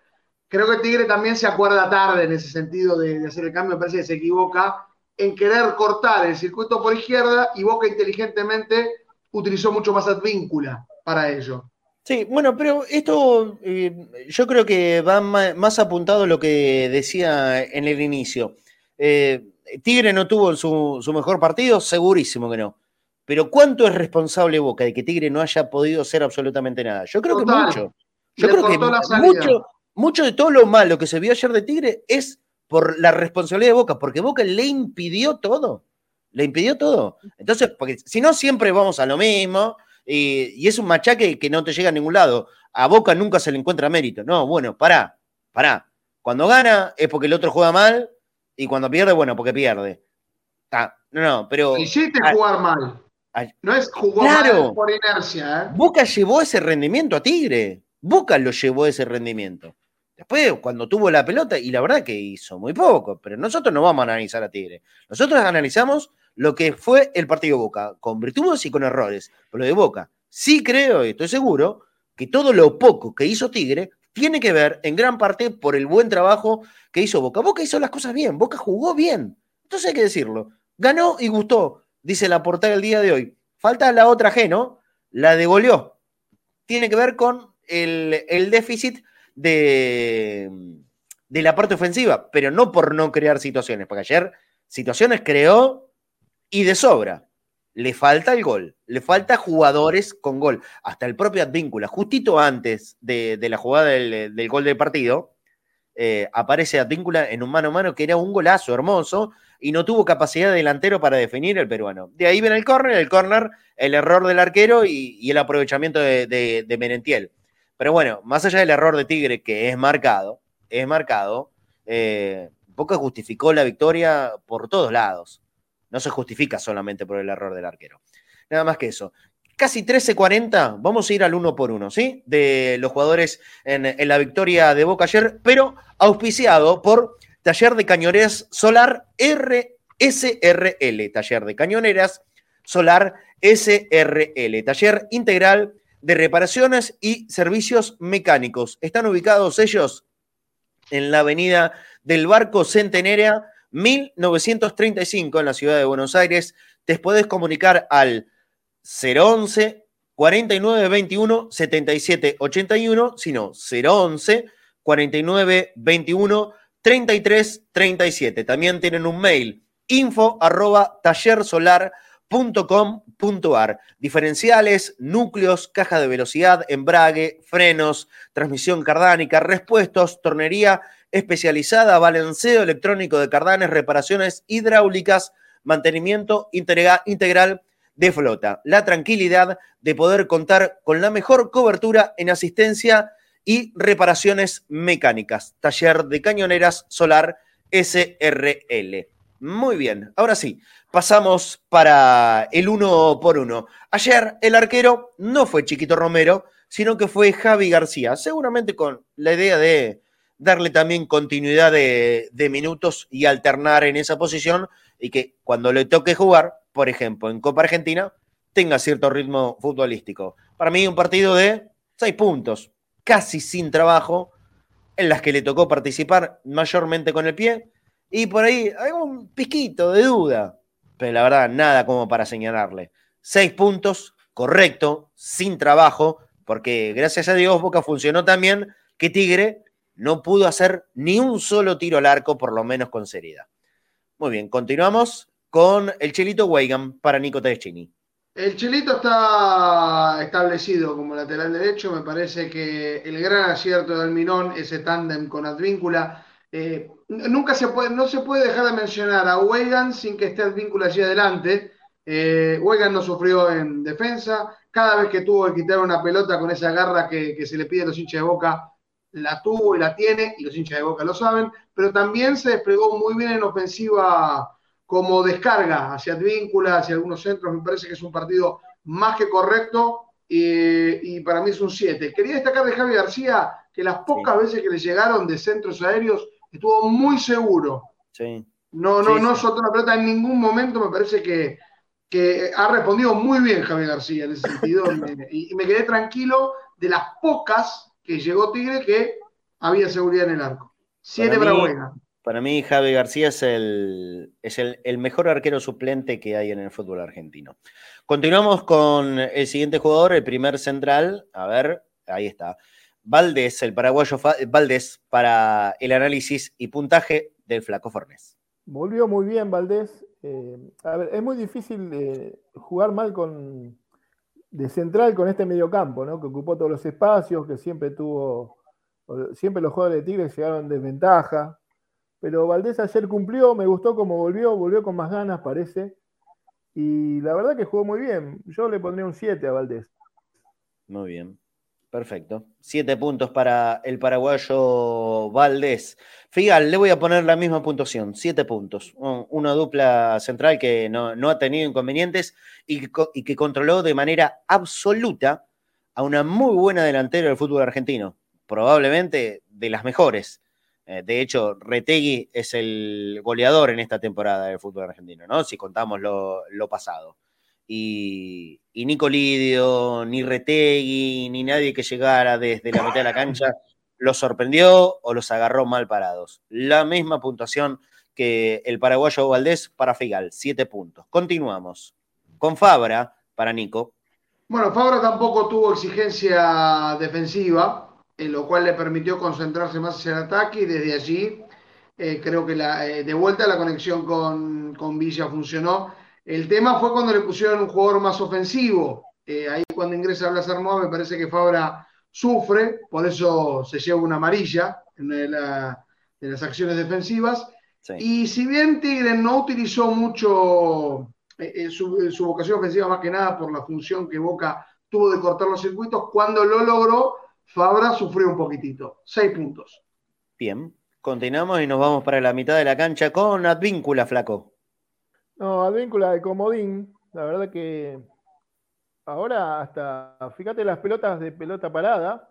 Creo que Tigre también se acuerda tarde en ese sentido de, hacer el cambio, me parece que se equivoca en querer cortar el circuito por izquierda y Boca inteligentemente utilizó mucho más advíncula para ello. Sí, bueno, pero esto eh, yo creo que va más, apuntado a lo que decía en el inicio. Eh, Tigre no tuvo su, su mejor partido, segurísimo que no. Pero ¿cuánto es responsable Boca de que Tigre no haya podido hacer absolutamente nada? Yo creo que mucho. Yo creo que mucho, mucho de todo lo malo que se vio ayer de Tigre es por la responsabilidad de Boca, porque Boca le impidió todo. Le impidió todo. Entonces, porque si no, siempre vamos a lo mismo y, es un machaque que no te llega a ningún lado. A Boca nunca se le encuentra mérito. No, bueno, pará, pará. Cuando gana es porque el otro juega mal y cuando pierde, bueno, porque pierde. Ah, no, no, pero. Hiciste jugar mal. No es jugar por inercia. ¿eh? Boca llevó ese rendimiento a Tigre. Boca lo llevó ese rendimiento. Después, cuando tuvo la pelota, y la verdad que hizo muy poco, pero nosotros no vamos a analizar a Tigre. Nosotros analizamos lo que fue el partido Boca, con virtudes y con errores. Pero de Boca, sí creo y estoy seguro que todo lo poco que hizo Tigre tiene que ver en gran parte por el buen trabajo que hizo Boca. Boca hizo las cosas bien, Boca jugó bien. Entonces hay que decirlo. Ganó y gustó dice la portada del día de hoy. Falta la otra G, ¿no? La devolvió. Tiene que ver con el, déficit de, de la parte ofensiva, pero no por no crear situaciones, porque ayer situaciones creó y de sobra. Le falta el gol, le falta jugadores con gol. Hasta el propio Advíncula, justito antes de, la jugada del, gol del partido, eh, aparece Advíncula en un mano a mano que era un golazo hermoso, y no tuvo capacidad de delantero para definir el peruano. De ahí viene el córner, el córner, el error del arquero y, el aprovechamiento de, de, Merentiel. Pero bueno, más allá del error de Tigre, que es marcado, es marcado, eh, Boca justificó la victoria por todos lados. No se justifica solamente por el error del arquero. Nada más que eso. Casi 13.40, vamos a ir al uno por uno, ¿sí? De los jugadores en, la victoria de Boca ayer, pero auspiciado por Taller de Cañoneras Solar RSRL, Taller de Cañoneras Solar SRL, Taller Integral de Reparaciones y Servicios Mecánicos. Están ubicados ellos en la avenida del Barco Centenaria 1935 en la ciudad de Buenos Aires. Te puedes comunicar al 011 49 21 77 81, sino 011 49 21 3337. También tienen un mail info arroba tallersolar.com.ar. Diferenciales, núcleos, caja de velocidad, embrague, frenos, transmisión cardánica, respuestos, tornería especializada, balanceo electrónico de cardanes, reparaciones hidráulicas, mantenimiento integral de flota. La tranquilidad de poder contar con la mejor cobertura en asistencia y reparaciones mecánicas. Taller de cañoneras solar SRL. Muy bien, ahora sí, pasamos para el uno por uno. Ayer el arquero no fue Chiquito Romero, sino que fue Javi García, seguramente con la idea de darle también continuidad de, minutos y alternar en esa posición y que cuando le toque jugar, por ejemplo, en Copa Argentina, tenga cierto ritmo futbolístico. Para mí un partido de seis puntos, casi sin trabajo, en las que le tocó participar mayormente con el pie, y por ahí hay un piquito de duda, pero la verdad, nada como para señalarle. Seis puntos, correcto, sin trabajo, porque gracias a Dios Boca funcionó también que Tigre no pudo hacer ni un solo tiro al arco, por lo menos con seriedad. Muy bien, continuamos con el Chelito Weigand para Nico Tedeschini. El Chelito está establecido como lateral derecho. Me parece que el gran acierto de Almirón, ese tándem con Advíncula, eh, nunca se puede, no se puede dejar de mencionar a Weigand sin que esté Advíncula allí adelante. Eh, no sufrió en defensa. Cada vez que tuvo que quitar una pelota con esa garra que, que se le pide a los hinchas de boca, la tuvo y la tiene, y los hinchas de boca lo saben. Pero también se desplegó muy bien en ofensiva como descarga hacia Advíncula, hacia algunos centros. Me parece que es un partido más que correcto y, para mí es un 7. Quería destacar de Javi García que las pocas veces que le llegaron de centros aéreos estuvo muy seguro. Sí. No, no, no soltó la pelota en ningún momento. Me parece que, que ha respondido muy bien Javi García en ese sentido. *laughs* y, me quedé tranquilo de las pocas que llegó Tigre que había seguridad en el arco. Siete para, para para mí, Javi García es, el, es el, mejor arquero suplente que hay en el fútbol argentino. Continuamos con el siguiente jugador, el primer central. A ver, ahí está. Valdés, el paraguayo Valdés, para el análisis y puntaje del Flaco Fornés. Volvió muy bien Valdés. Eh, a ver, es muy difícil eh, jugar mal con de central con este mediocampo, ¿no? Que ocupó todos los espacios, que siempre tuvo, siempre los jugadores de Tigres llegaron en desventaja. Pero Valdés ayer cumplió, me gustó cómo volvió, volvió con más ganas, parece. Y la verdad que jugó muy bien. Yo le pondría un 7 a Valdés. Muy bien. Perfecto. Siete puntos para el paraguayo Valdés. Figal, le voy a poner la misma puntuación, siete puntos. Una dupla central que no, ha tenido inconvenientes y, que controló de manera absoluta a una muy buena delantera del fútbol argentino. Probablemente de las mejores. Eh, de hecho, Retegui es el goleador en esta temporada del fútbol argentino, ¿no? Si contamos lo, pasado. Y, ni Colidio, ni Retegui, ni nadie que llegara desde la mitad de la cancha los sorprendió o los agarró mal parados. La misma puntuación que el paraguayo Valdés para Figal, siete puntos. Continuamos con Fabra para Nico. Bueno, Fabra tampoco tuvo exigencia defensiva, en lo cual le permitió concentrarse más hacia el ataque y desde allí eh, creo que la, eh, de vuelta la conexión con, con, Villa funcionó. El tema fue cuando le pusieron un jugador más ofensivo. Eh, ahí cuando ingresa Blas Armoa me parece que Fabra sufre, por eso se lleva una amarilla en, las acciones defensivas. Y si bien Tigre no utilizó mucho su, su vocación ofensiva más que nada por la función que Boca tuvo de cortar los circuitos, cuando lo logró Fabra sufrió un poquitito. Seis puntos. Bien, continuamos y nos vamos para la mitad de la cancha con Advíncula, flaco. No, Advíncula de Comodín, la verdad que ahora hasta, fíjate las pelotas de pelota parada,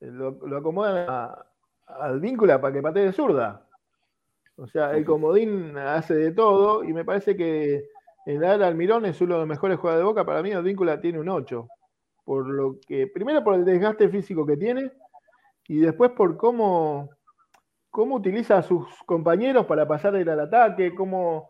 eh, lo, acomodan a, Advíncula para que patee de zurda. O sea, el Comodín hace de todo y me parece que el Almirón es uno de los mejores jugadores de Boca. Para mí Advíncula tiene un 8 por lo que, primero por el desgaste físico que tiene y después por cómo, cómo utiliza a sus compañeros para pasar al ataque, cómo,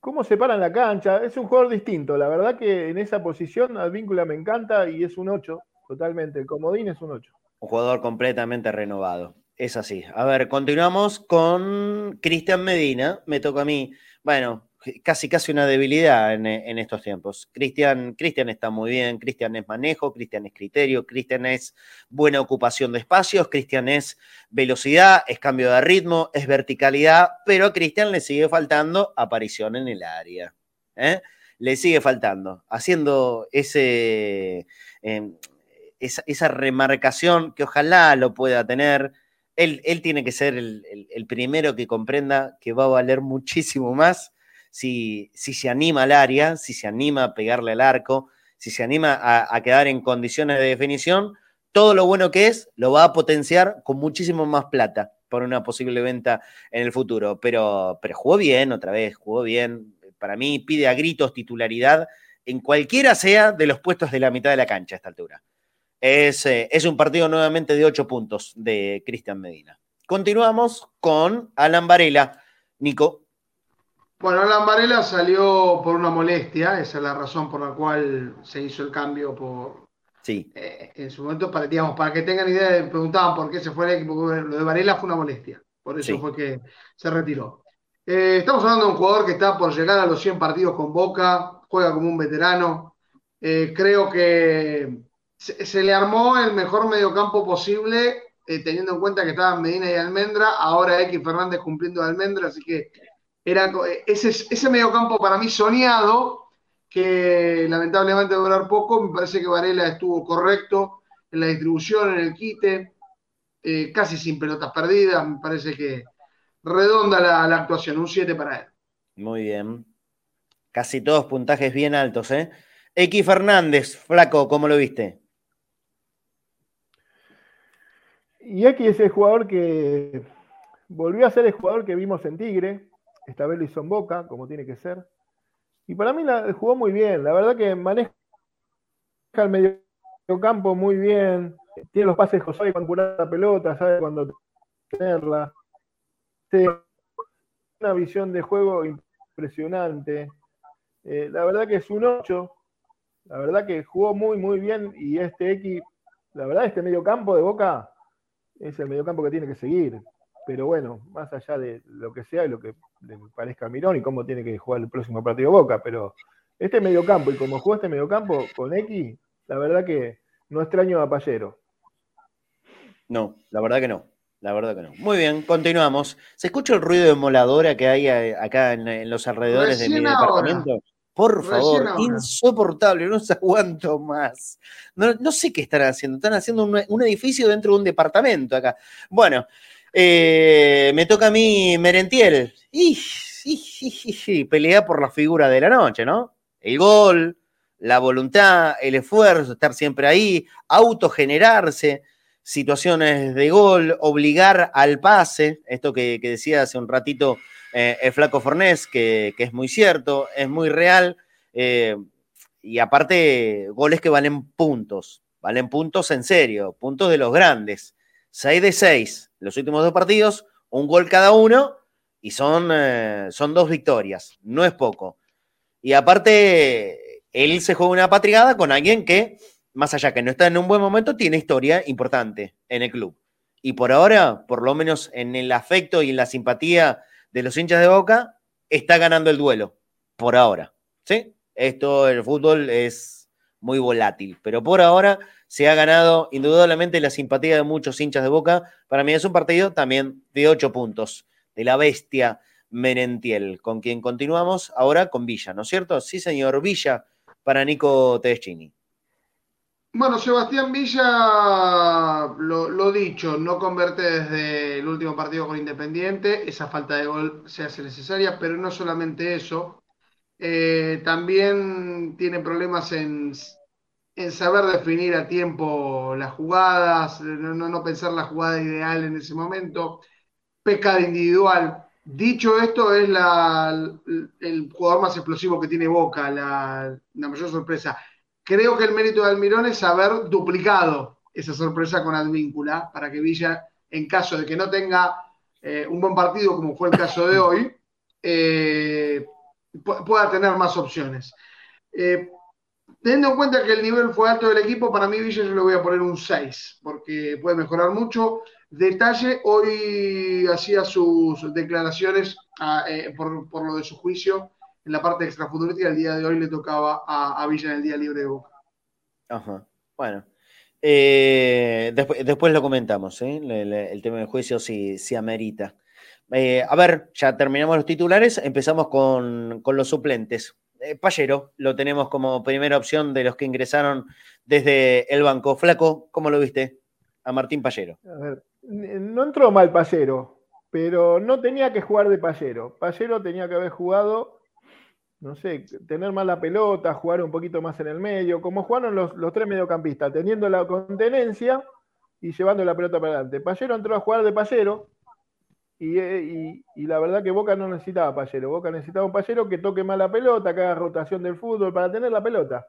cómo se para en la cancha. Es un jugador distinto. La verdad que en esa posición Advíncula me encanta y es un 8, totalmente. El comodín es un 8. Un jugador completamente renovado. Es así. A ver, continuamos con Cristian Medina. Me toca a mí. Bueno, casi casi una debilidad en, estos tiempos. Cristian, está muy bien, Cristian es manejo, Cristian es criterio, Cristian es buena ocupación de espacios, Cristian es velocidad, es cambio de ritmo, es verticalidad, pero a Cristian le sigue faltando aparición en el área. ¿eh? Le sigue faltando, haciendo ese, em, esa, remarcación que ojalá lo pueda tener. Él, tiene que ser el primero que comprenda que va a valer muchísimo más si, se anima al área, si se anima a pegarle al arco, si se anima a, quedar en condiciones de definición, todo lo bueno que es lo va a potenciar con muchísimo más plata por una posible venta en el futuro. Pero, pero jugó bien otra vez, jugó bien. Para mí pide a gritos titularidad en cualquiera sea de los puestos de la mitad de la cancha a esta altura. Es, eh, es un partido nuevamente de ocho puntos de Cristian Medina. Continuamos con Alan Varela. Nico. Bueno, Alan Varela salió por una molestia, esa es la razón por la cual se hizo el cambio por, Sí. Eh, en su momento, para, digamos, para que tengan idea, preguntaban por qué se fue el equipo. Lo de Varela fue una molestia, por eso fue que se retiró. Eh, estamos hablando de un jugador que está por llegar a los 100 partidos con Boca, juega como un veterano. Eh, creo que se, le armó el mejor mediocampo posible, teniendo en cuenta que estaban Medina y Almendra, ahora X Fernández cumpliendo de Almendra, así que era ese, ese mediocampo para mí soñado que lamentablemente va a durar poco. Me parece que Varela estuvo correcto en la distribución, en el quite, eh, casi sin pelotas perdidas. Me parece que redonda la, actuación, un 7 para él. Muy bien. Casi todos puntajes bien altos, ¿eh? X Fernández, flaco, ¿cómo lo viste? Y X es el jugador que volvió a ser el jugador que vimos en Tigre. Esta vez lo en Boca, como tiene que ser. Y para mí la, jugó muy bien. La verdad que maneja el medio campo muy bien. Tiene los pases José cuando curar la pelota, sabe cuándo tenerla. Tiene una visión de juego impresionante. Eh, la verdad que es un 8. La verdad que jugó muy, muy bien. Y este X, la verdad, este medio campo de Boca es el medio campo que tiene que seguir. Pero bueno, más allá de lo que sea y lo que le parezca a Mirón y cómo tiene que jugar el próximo partido Boca, pero este mediocampo y como jugó este mediocampo con X, la verdad que no extraño a Pallero. No, la verdad que no. La verdad que no. Muy bien, continuamos. ¿Se escucha el ruido de moladora que hay eh, acá en, los alrededores de mi departamento? Por favor, insoportable, no se aguanto más. No, sé qué están haciendo. Están haciendo un, edificio dentro de un departamento acá. Bueno, eh, me toca a mí Merentiel. Y, pelea por la figura de la noche, ¿no? El gol, la voluntad, el esfuerzo, estar siempre ahí, autogenerarse, situaciones de gol, obligar al pase, esto que, decía hace un ratito eh, el flaco Fornés, que, es muy cierto, es muy real, eh, y aparte goles que valen puntos, valen puntos en serio, puntos de los grandes, 6 de 6, los últimos dos partidos, un gol cada uno, y son, eh, son dos victorias, no es poco. Y aparte, él se juega una patriada con alguien que, más allá que no está en un buen momento, tiene historia importante en el club. Y por ahora, por lo menos en el afecto y en la simpatía de los hinchas de Boca, está ganando el duelo. Por ahora. ¿Sí? Esto, el fútbol es muy volátil, pero por ahora se ha ganado indudablemente la simpatía de muchos hinchas de Boca. Para mí es un partido también de ocho puntos de la bestia Menentiel, con quien continuamos ahora con Villa, ¿no es cierto? Sí, señor Villa, para Nico Tedeschini. Bueno, Sebastián Villa, lo, dicho, no convierte desde el último partido con Independiente, esa falta de gol se hace necesaria, pero no solamente eso, eh, también tiene problemas en, saber definir a tiempo las jugadas, no, no pensar la jugada ideal en ese momento pecado individual. Dicho esto, es el jugador más explosivo que tiene Boca, la, mayor sorpresa. Creo que el mérito de Almirón es haber duplicado esa sorpresa con Advíncula para que Villa, en caso de que no tenga eh, un buen partido, como fue el caso de hoy, eh, pueda tener más opciones. Eh, teniendo en cuenta que el nivel fue alto del equipo, para mí Villa yo le voy a poner un 6, porque puede mejorar mucho. Detalle, hoy hacía sus declaraciones eh, por, lo de su juicio en la parte extrafutbolística. El día de hoy le tocaba a, Villa en el día libre de Boca. Ajá, bueno. Eh, después, lo comentamos, ¿eh? el, tema del juicio si, si amerita. a ver, ya terminamos los titulares, empezamos con, los suplentes. Payero, lo tenemos como primera opción de los que ingresaron desde el banco. Flaco, ¿cómo lo viste? A Martín ver, no entró mal Pallero, pero no tenía que jugar de Pallero. Pallero tenía que haber jugado no sé, tener más la pelota, jugar un poquito más en el medio, como jugaron los, los tres mediocampistas, teniendo la contenencia y llevando la pelota para adelante. Pallero entró a jugar de Pallero y, y, la verdad que Boca no necesitaba Pallero. Boca necesitaba un Pallero que toque más la pelota, que haga rotación del fútbol para tener la pelota.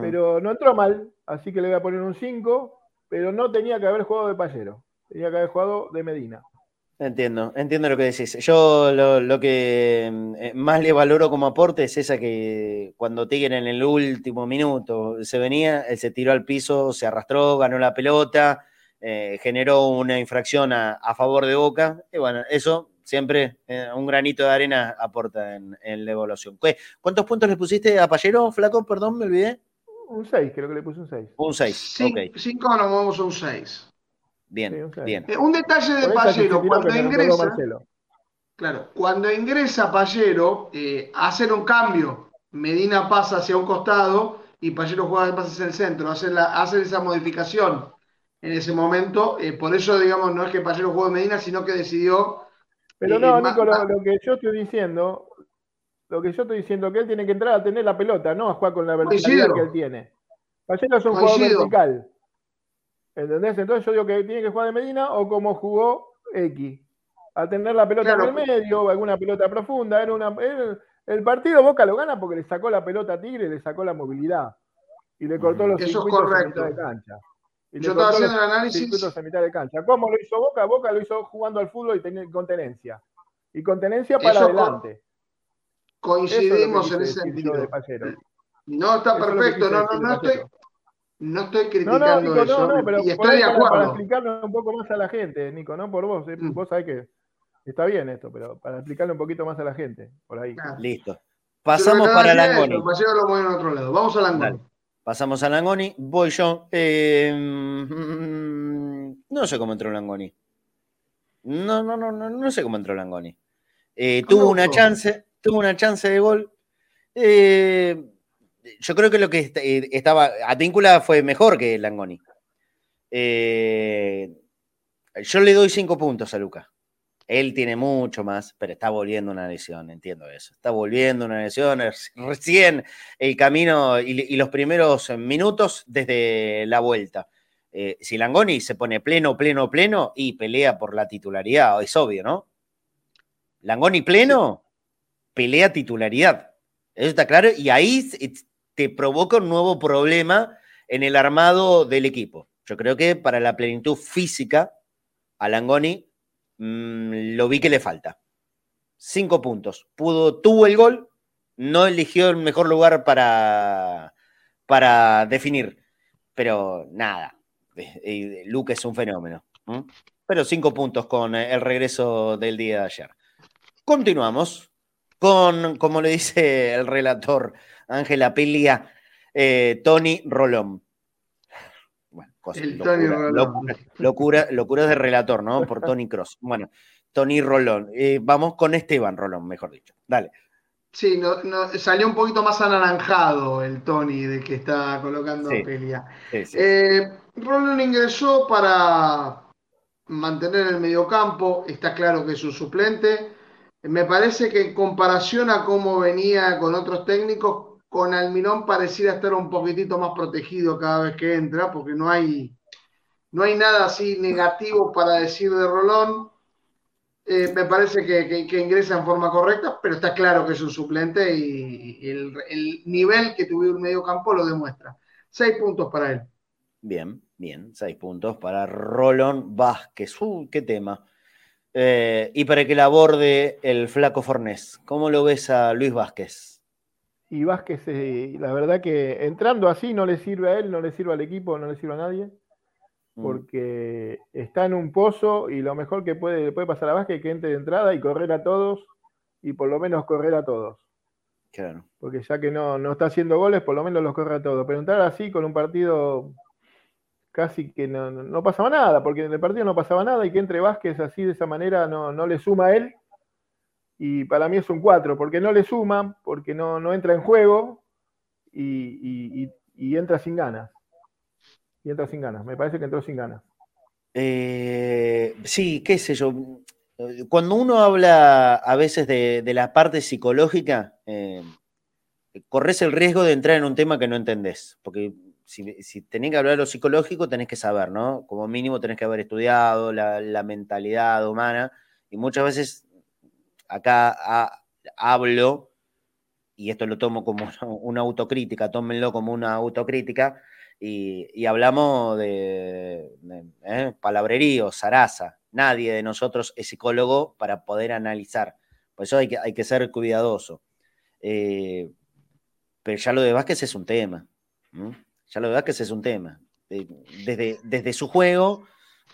Pero no entró mal, así que le voy a poner un 5, pero no tenía que haber jugado de Pallero, tenía que haber jugado de Medina. Entiendo, entiendo lo que decís. Yo lo, que eh, más le valoro como aporte es esa que cuando Tigre en el último minuto se venía, él se tiró al piso, se arrastró, ganó la pelota, eh, generó una infracción a, favor de Boca. Y bueno, eso siempre eh, un granito de arena aporta en, la evaluación. ¿Cuántos puntos le pusiste a Pallero, Flaco? Perdón, me olvidé. Un 6, creo que le puse un 6. Un 6, ok. 5 nos vamos a un 6. Bien, bien. Eh, un detalle de Pallero, cuando ingresa. Claro, cuando ingresa Pallero, eh, hacer un cambio. Medina pasa hacia un costado y Pallero juega más hacia el centro. Hacer, la, esa modificación en ese momento. Eh, por eso, digamos, no es que Pallero juegue Medina, sino que decidió. Pero no, Nico, lo, que yo estoy diciendo, lo que yo estoy diciendo que él tiene que entrar a tener la pelota, no a jugar con la verticalidad que él tiene. Pallero es un jugador vertical. ¿Entendés? Entonces yo digo que tiene que jugar de Medina o como jugó X. A tener la pelota en el medio, o alguna pelota profunda. Era una, el partido Boca lo gana porque le sacó la pelota a Tigre, le sacó la movilidad. Y le cortó los Eso es mitad de cancha. Y yo estaba haciendo el análisis. mitad de cancha. ¿Cómo lo hizo Boca? Boca lo hizo jugando al fútbol y teniendo contenencia. Y contenencia para adelante. Coincidimos en ese sentido. No, está perfecto. No, no, no estoy, no estoy criticando no, no, eso. No, pero y estoy de acuerdo. Para, explicarle un poco más a la gente, Nico, no por vos. Eh, mm. Vos sabés que está bien esto, pero para explicarle un poquito más a la gente, por ahí. Listo. Pasamos para Langoni. Vamos a Langoni. Pasamos a Langoni. Voy yo. Eh, mm, *laughs* no sé cómo entró Langoni. No, no, no, no, no sé cómo entró Langoni. Eh, tuvo una chance, tuvo una chance de gol. Eh, yo creo que lo que eh, estaba. Atíncula fue mejor que Langoni. Yo le doy cinco puntos a Luca. Él tiene mucho más, pero está volviendo una lesión, entiendo eso. Está volviendo una lesión. *laughs* Recién el camino y, los primeros minutos desde la vuelta. Eh, si Langoni se pone pleno, pleno, pleno y pelea por la titularidad, es obvio, ¿no? Langoni pleno, pelea titularidad. Eso está claro. Y ahí te provoca un nuevo problema en el armado del equipo. Yo creo que para la plenitud física, a Langoni mm, lo vi que le falta. Cinco puntos. Pudo, tuvo el gol, no eligió el mejor lugar para, para definir. Pero nada, eh, eh, Luke es un fenómeno. Pero cinco puntos con el regreso del día de ayer. Continuamos con, como le dice el relator, Ángela Pelia, eh, Tony Rolón. Locura, locura, de relator, ¿no? Por *laughs* Tony Cross. Bueno, Tony Rolón. Eh, vamos con Esteban Rolón, mejor dicho. Dale. Sí, no, salió un poquito más anaranjado el Tony de que está colocando Pelia. Eh, Rolón ingresó para mantener el mediocampo, está claro que es un suplente. Me parece que en comparación a cómo venía con otros técnicos, con Almirón pareciera estar un poquitito más protegido cada vez que entra, porque no hay, no hay nada así negativo para decir de Rolón. Eh, me parece que, ingresa en forma correcta, pero está claro que es un suplente y, el, nivel que tuvo el medio campo lo demuestra. Seis puntos para él. Bien, bien, seis puntos para Rolón Vázquez. Uh, qué tema. Eh, y para que la aborde el flaco Fornés, ¿cómo lo ves a Luis Vázquez? Y Vázquez, eh, la verdad que entrando así no le sirve a él, no le sirve al equipo, no le sirve a nadie, mm. porque está en un pozo y lo mejor que puede, puede pasar a Vázquez es que entre de entrada y correr a todos, y por lo menos correr a todos. Claro. Porque ya que no, no está haciendo goles, por lo menos los corre a todos. Pero entrar así con un partido casi que no, no, pasaba nada, porque en el partido no pasaba nada y que entre Vázquez así de esa manera no, no le suma a él y para mí es un 4, porque no le suma, porque no, no entra en juego y, entra sin ganas. Y entra sin ganas, me parece que entró sin ganas. Eh, sí, qué sé yo. Cuando uno habla a veces de, la parte psicológica, eh, corres el riesgo de entrar en un tema que no entendés, porque si, si tenés que hablar de lo psicológico, tenés que saber, ¿no? Como mínimo tenés que haber estudiado la, mentalidad humana, y muchas veces acá hablo, y esto lo tomo como *laughs* una autocrítica, tómenlo como una autocrítica, y, hablamos de, ¿eh? palabrerío, zaraza. Nadie de nosotros es psicólogo para poder analizar. Por eso hay que, hay que ser cuidadoso. Eh, pero ya lo de Vázquez es un tema. Ya lo de Vázquez es un tema. Desde, desde su juego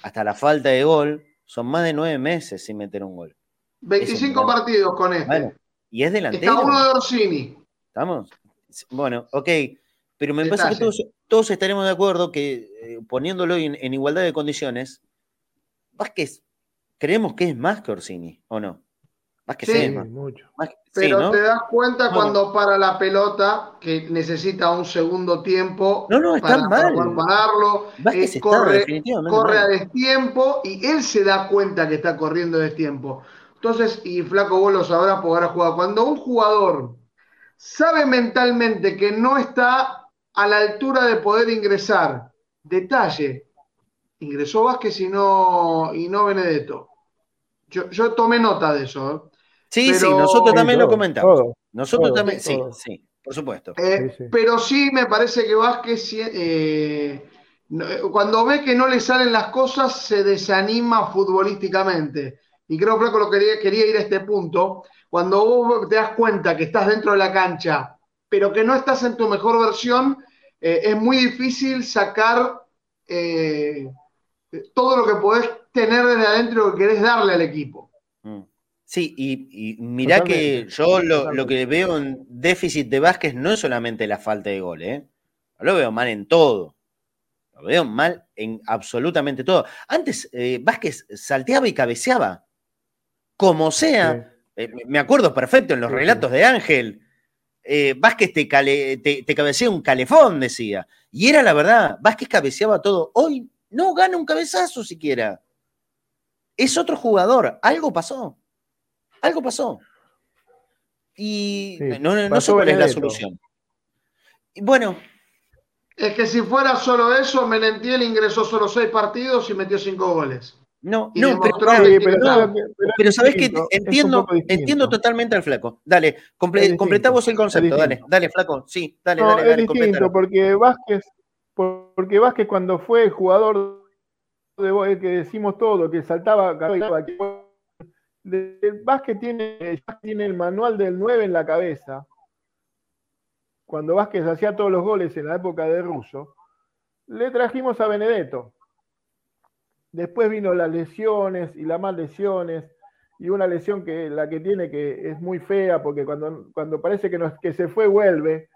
hasta la falta de gol, son más de nueve meses sin meter un gol. 25 partidos con este. y es delantero. Está uno de Orsini. ¿Estamos? Bueno, ok. Pero me parece que todos, estaremos de acuerdo que eh, poniéndolo en, igualdad de condiciones, Vázquez, creemos que es más que Orsini, ¿o no? Más sí, mucho. Pero te das cuenta cuando para la pelota que necesita un segundo tiempo no, no, está para, mal. pararlo, eh, corre, corre a destiempo y él se da cuenta que está corriendo a destiempo. Entonces, y Flaco vos lo sabrás porque habrá jugado. Cuando un jugador sabe mentalmente que no está a la altura de poder ingresar, detalle, ingresó Vázquez y no, y no Benedetto. Yo, yo tomé nota de eso. ¿eh? Sí, sí, nosotros también lo comentamos. nosotros también, sí, sí, por supuesto. Eh, pero sí me parece que Vázquez, eh, cuando ve que no le salen las cosas, se desanima futbolísticamente. Y creo, que lo quería, quería ir a este punto. Cuando vos te das cuenta que estás dentro de la cancha, pero que no estás en tu mejor versión, eh, es muy difícil sacar todo lo que podés tener desde adentro que querés darle al equipo. Sí, y, mirá que yo lo, que veo en déficit de Vázquez no es solamente la falta de gol, ¿eh? lo veo mal en todo. Lo veo mal en absolutamente todo. Antes eh, Vázquez salteaba y cabeceaba. Como sea, eh, me acuerdo perfecto en los relatos de Ángel. Eh, Vázquez te, te, cabecea un calefón, decía. Y era la verdad, Vázquez cabeceaba todo. Hoy no gana un cabezazo siquiera. Es otro jugador, algo pasó. Algo pasó. Y no, no sé cuál es la solución. Y bueno. Es que si fuera solo eso, Menentiel ingresó solo seis partidos y metió cinco goles. No, no, pero, pero, sabes que entiendo, entiendo totalmente al flaco. Dale, completamos el concepto, dale, dale, flaco, sí, dale, dale, dale. Es distinto, porque Vázquez, porque Vázquez cuando fue jugador de que decimos todo, que saltaba, que el Vázquez tiene, tiene el manual del 9 en la cabeza. Cuando Vázquez hacía todos los goles en la época de Russo, le trajimos a Benedetto. Después vino las lesiones y las más lesiones, y una lesión que la que tiene que es muy fea, porque cuando, cuando parece que, que se fue, vuelve.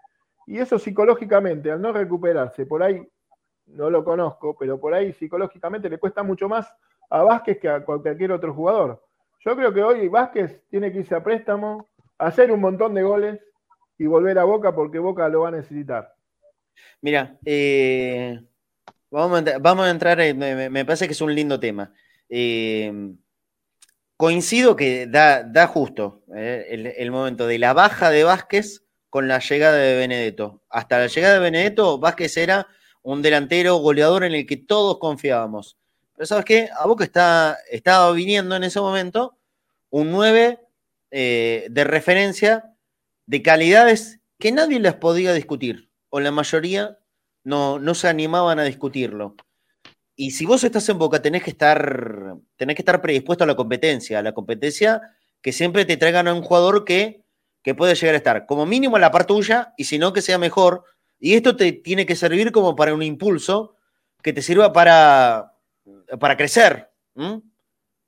Y eso psicológicamente, al no recuperarse, por ahí no lo conozco, pero por ahí psicológicamente le cuesta mucho más a Vázquez que a cualquier otro jugador. Yo creo que hoy Vázquez tiene que irse a préstamo, hacer un montón de goles y volver a Boca porque Boca lo va a necesitar. Mira, eh, vamos, a, entrar, me, parece que es un lindo tema. Eh, coincido que da, justo eh, el, momento de la baja de Vázquez con la llegada de Benedetto. Hasta la llegada de Benedetto, Vázquez era un delantero goleador en el que todos confiábamos. Pero ¿sabes qué? A Boca está, estaba viniendo en ese momento un 9 eh, de referencia de calidades que nadie les podía discutir, o la mayoría no, no se animaban a discutirlo. Y si vos estás en Boca, tenés que estar, tenés que estar predispuesto a la competencia, a la competencia que siempre te traigan a un jugador que, que puede llegar a estar como mínimo a la par tuya, y si no, que sea mejor. Y esto te tiene que servir como para un impulso que te sirva para, para crecer.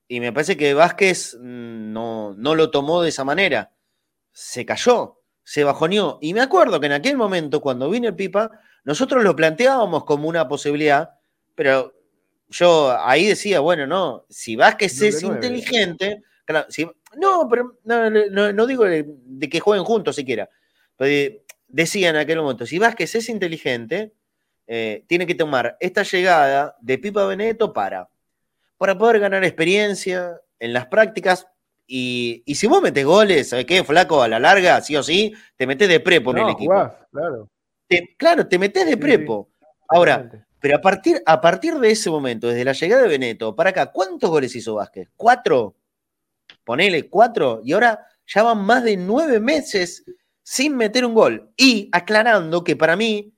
Y me parece que Vázquez mm, no, no lo tomó de esa manera. Se cayó, se bajoneó. Y me acuerdo que en aquel momento, cuando vino el Pipa, nosotros lo planteábamos como una posibilidad, pero yo ahí decía, bueno, no, si Vázquez es inteligente, no, pero no, digo de, que jueguen juntos siquiera, pero decía en aquel momento, si Vázquez es inteligente, eh, tiene que tomar esta llegada de Pipa Benedetto para para poder ganar experiencia en las prácticas y, y, si vos metes goles, ¿sabes qué, flaco? A la larga, sí o sí, te metes de prepo en el equipo. claro. Te, claro, te metes de prepo. Ahora, pero a partir, a partir de ese momento, desde la llegada de Beneto para acá, ¿cuántos goles hizo Vázquez? ¿Cuatro? Ponele cuatro. Y ahora ya van más de nueve meses sin meter un gol. Y aclarando que para mí,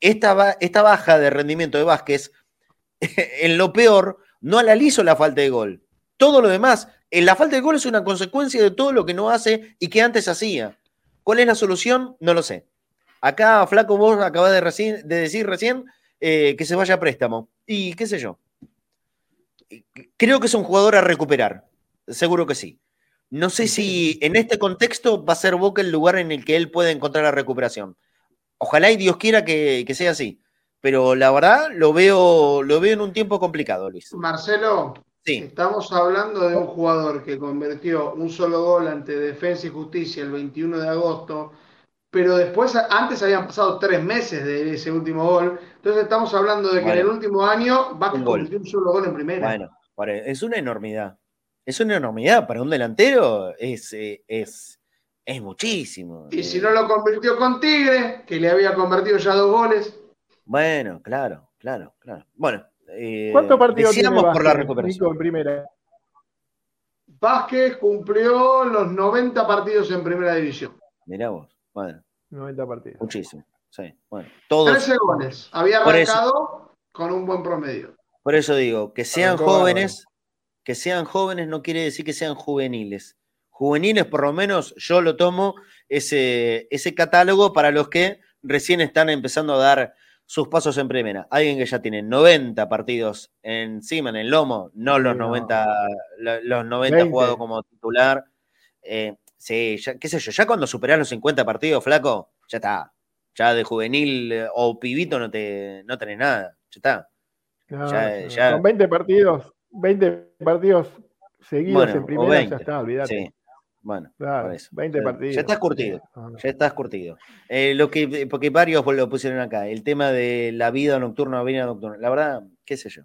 esta, esta baja de rendimiento de Vázquez, *laughs* en lo peor, no analizo la falta de gol. Todo lo demás, en la falta de gol es una consecuencia de todo lo que no hace y que antes hacía. ¿Cuál es la solución? No lo sé. Acá, Flaco, vos acabas de, de decir recién eh, que se vaya a préstamo. Y qué sé yo. Creo que es un jugador a recuperar. Seguro que sí. No sé si en este contexto va a ser Boca el lugar en el que él puede encontrar la recuperación. Ojalá y Dios quiera que, sea así. Pero la verdad lo veo, lo veo en un tiempo complicado, Luis. Marcelo, sí. estamos hablando de un jugador que convirtió un solo gol ante Defensa y Justicia el 21 de agosto pero después, antes habían pasado tres meses de ese último gol. Entonces estamos hablando de que en el último año va a convertir un solo gol en primera. Bueno, es una enormidad. Es una enormidad. Para un delantero es, eh, es, es muchísimo. Y si no lo convirtió con Tigre, que le había convertido ya dos goles. Bueno, claro, claro, claro. Bueno, eh, ¿cuántos partidos tiene por la recuperación? en primera? Vázquez cumplió los 90 partidos en primera división. Mirá vos. Bueno. 90 partidos. Muchísimo. Sí. Bueno, todos. 13 goles. Había arrancado con un buen promedio. Por eso digo, que sean jóvenes, que sean jóvenes no quiere decir que sean juveniles. Juveniles, por lo menos, yo lo tomo ese, ese catálogo para los que recién están empezando a dar sus pasos en primera. Alguien que ya tiene 90 partidos encima, en el lomo, no los 90, los 90 jugados como titular. Eh, Sí, ya, qué sé yo, ya cuando superás los 50 partidos, flaco, ya está. Ya de juvenil eh, o pibito no, te, no tenés nada. Ya está. Con 20 partidos, 20 partidos seguidos en primera, ya está, olvídate. Sí. Bueno, claro, 20 partidos. Ya estás curtido. Ya estás curtido. Eh, lo que, porque varios lo pusieron acá. El tema de la vida nocturna, vida nocturna. La verdad, qué sé yo.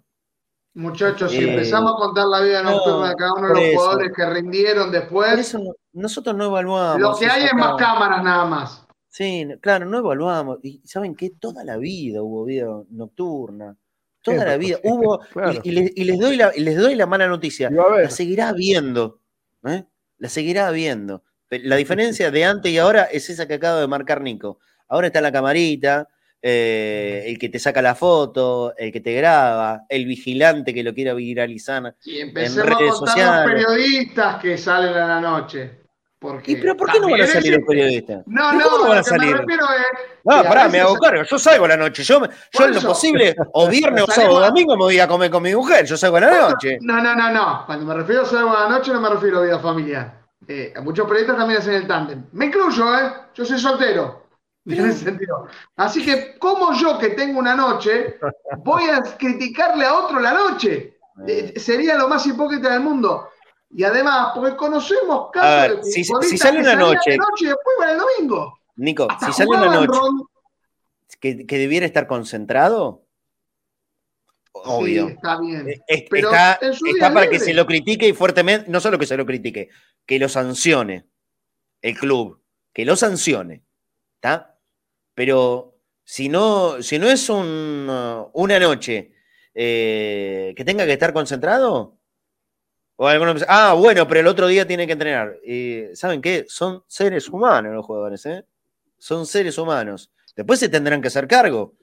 Muchachos, si empezamos a contar la vida nocturna de cada uno de los jugadores que rindieron después. nosotros no evaluamos. Lo que hay es más cámaras nada más. Sí, claro, no evaluamos. Y saben qué? Toda la vida hubo vida nocturna. Toda la vida. Hubo. Y, les, doy la, les doy la mala noticia. La seguirá viendo. ¿eh? La seguirá viendo. La diferencia de antes y ahora es esa que acabo de marcar Nico. Ahora está la camarita, eh, el que te saca la foto, el que te graba, el vigilante que lo quiera viralizar. Y empecemos en redes a contar los periodistas que salen a la noche. ¿Y pero por qué no van a salir los periodistas? No, no, no van a salir? Me no, pará, me hago cargo. Yo salgo a la noche. Yo, yo en lo posible, *laughs* o viernes o sábado o domingo, me voy a comer con mi mujer. Yo salgo a la noche. No, no, no, no. Cuando me refiero a salgo a la noche, no me refiero a vida familiar. Eh, muchos periodistas también hacen el tándem. Me incluyo, ¿eh? Yo soy soltero. *laughs* Así que, como yo que tengo una noche, voy a criticarle a otro la noche? *laughs* Eh, sería lo más hipócrita del mundo. Y además, porque conocemos casos de si, si sale una noche, noche y después van el domingo. Nico, si sale una noche que, debiera estar concentrado, obvio. está bien. Eh, está, está para que se lo critique y fuertemente, no solo que se lo critique, que lo sancione el club, que lo sancione. ¿Está? Pero si no, si no es una noche eh, que tenga que estar concentrado, o algunos ah, bueno, pero el otro día tiene que entrenar. ¿Saben qué? Son seres humanos los jugadores, ¿eh? Son seres humanos. Después se tendrán que hacer cargo.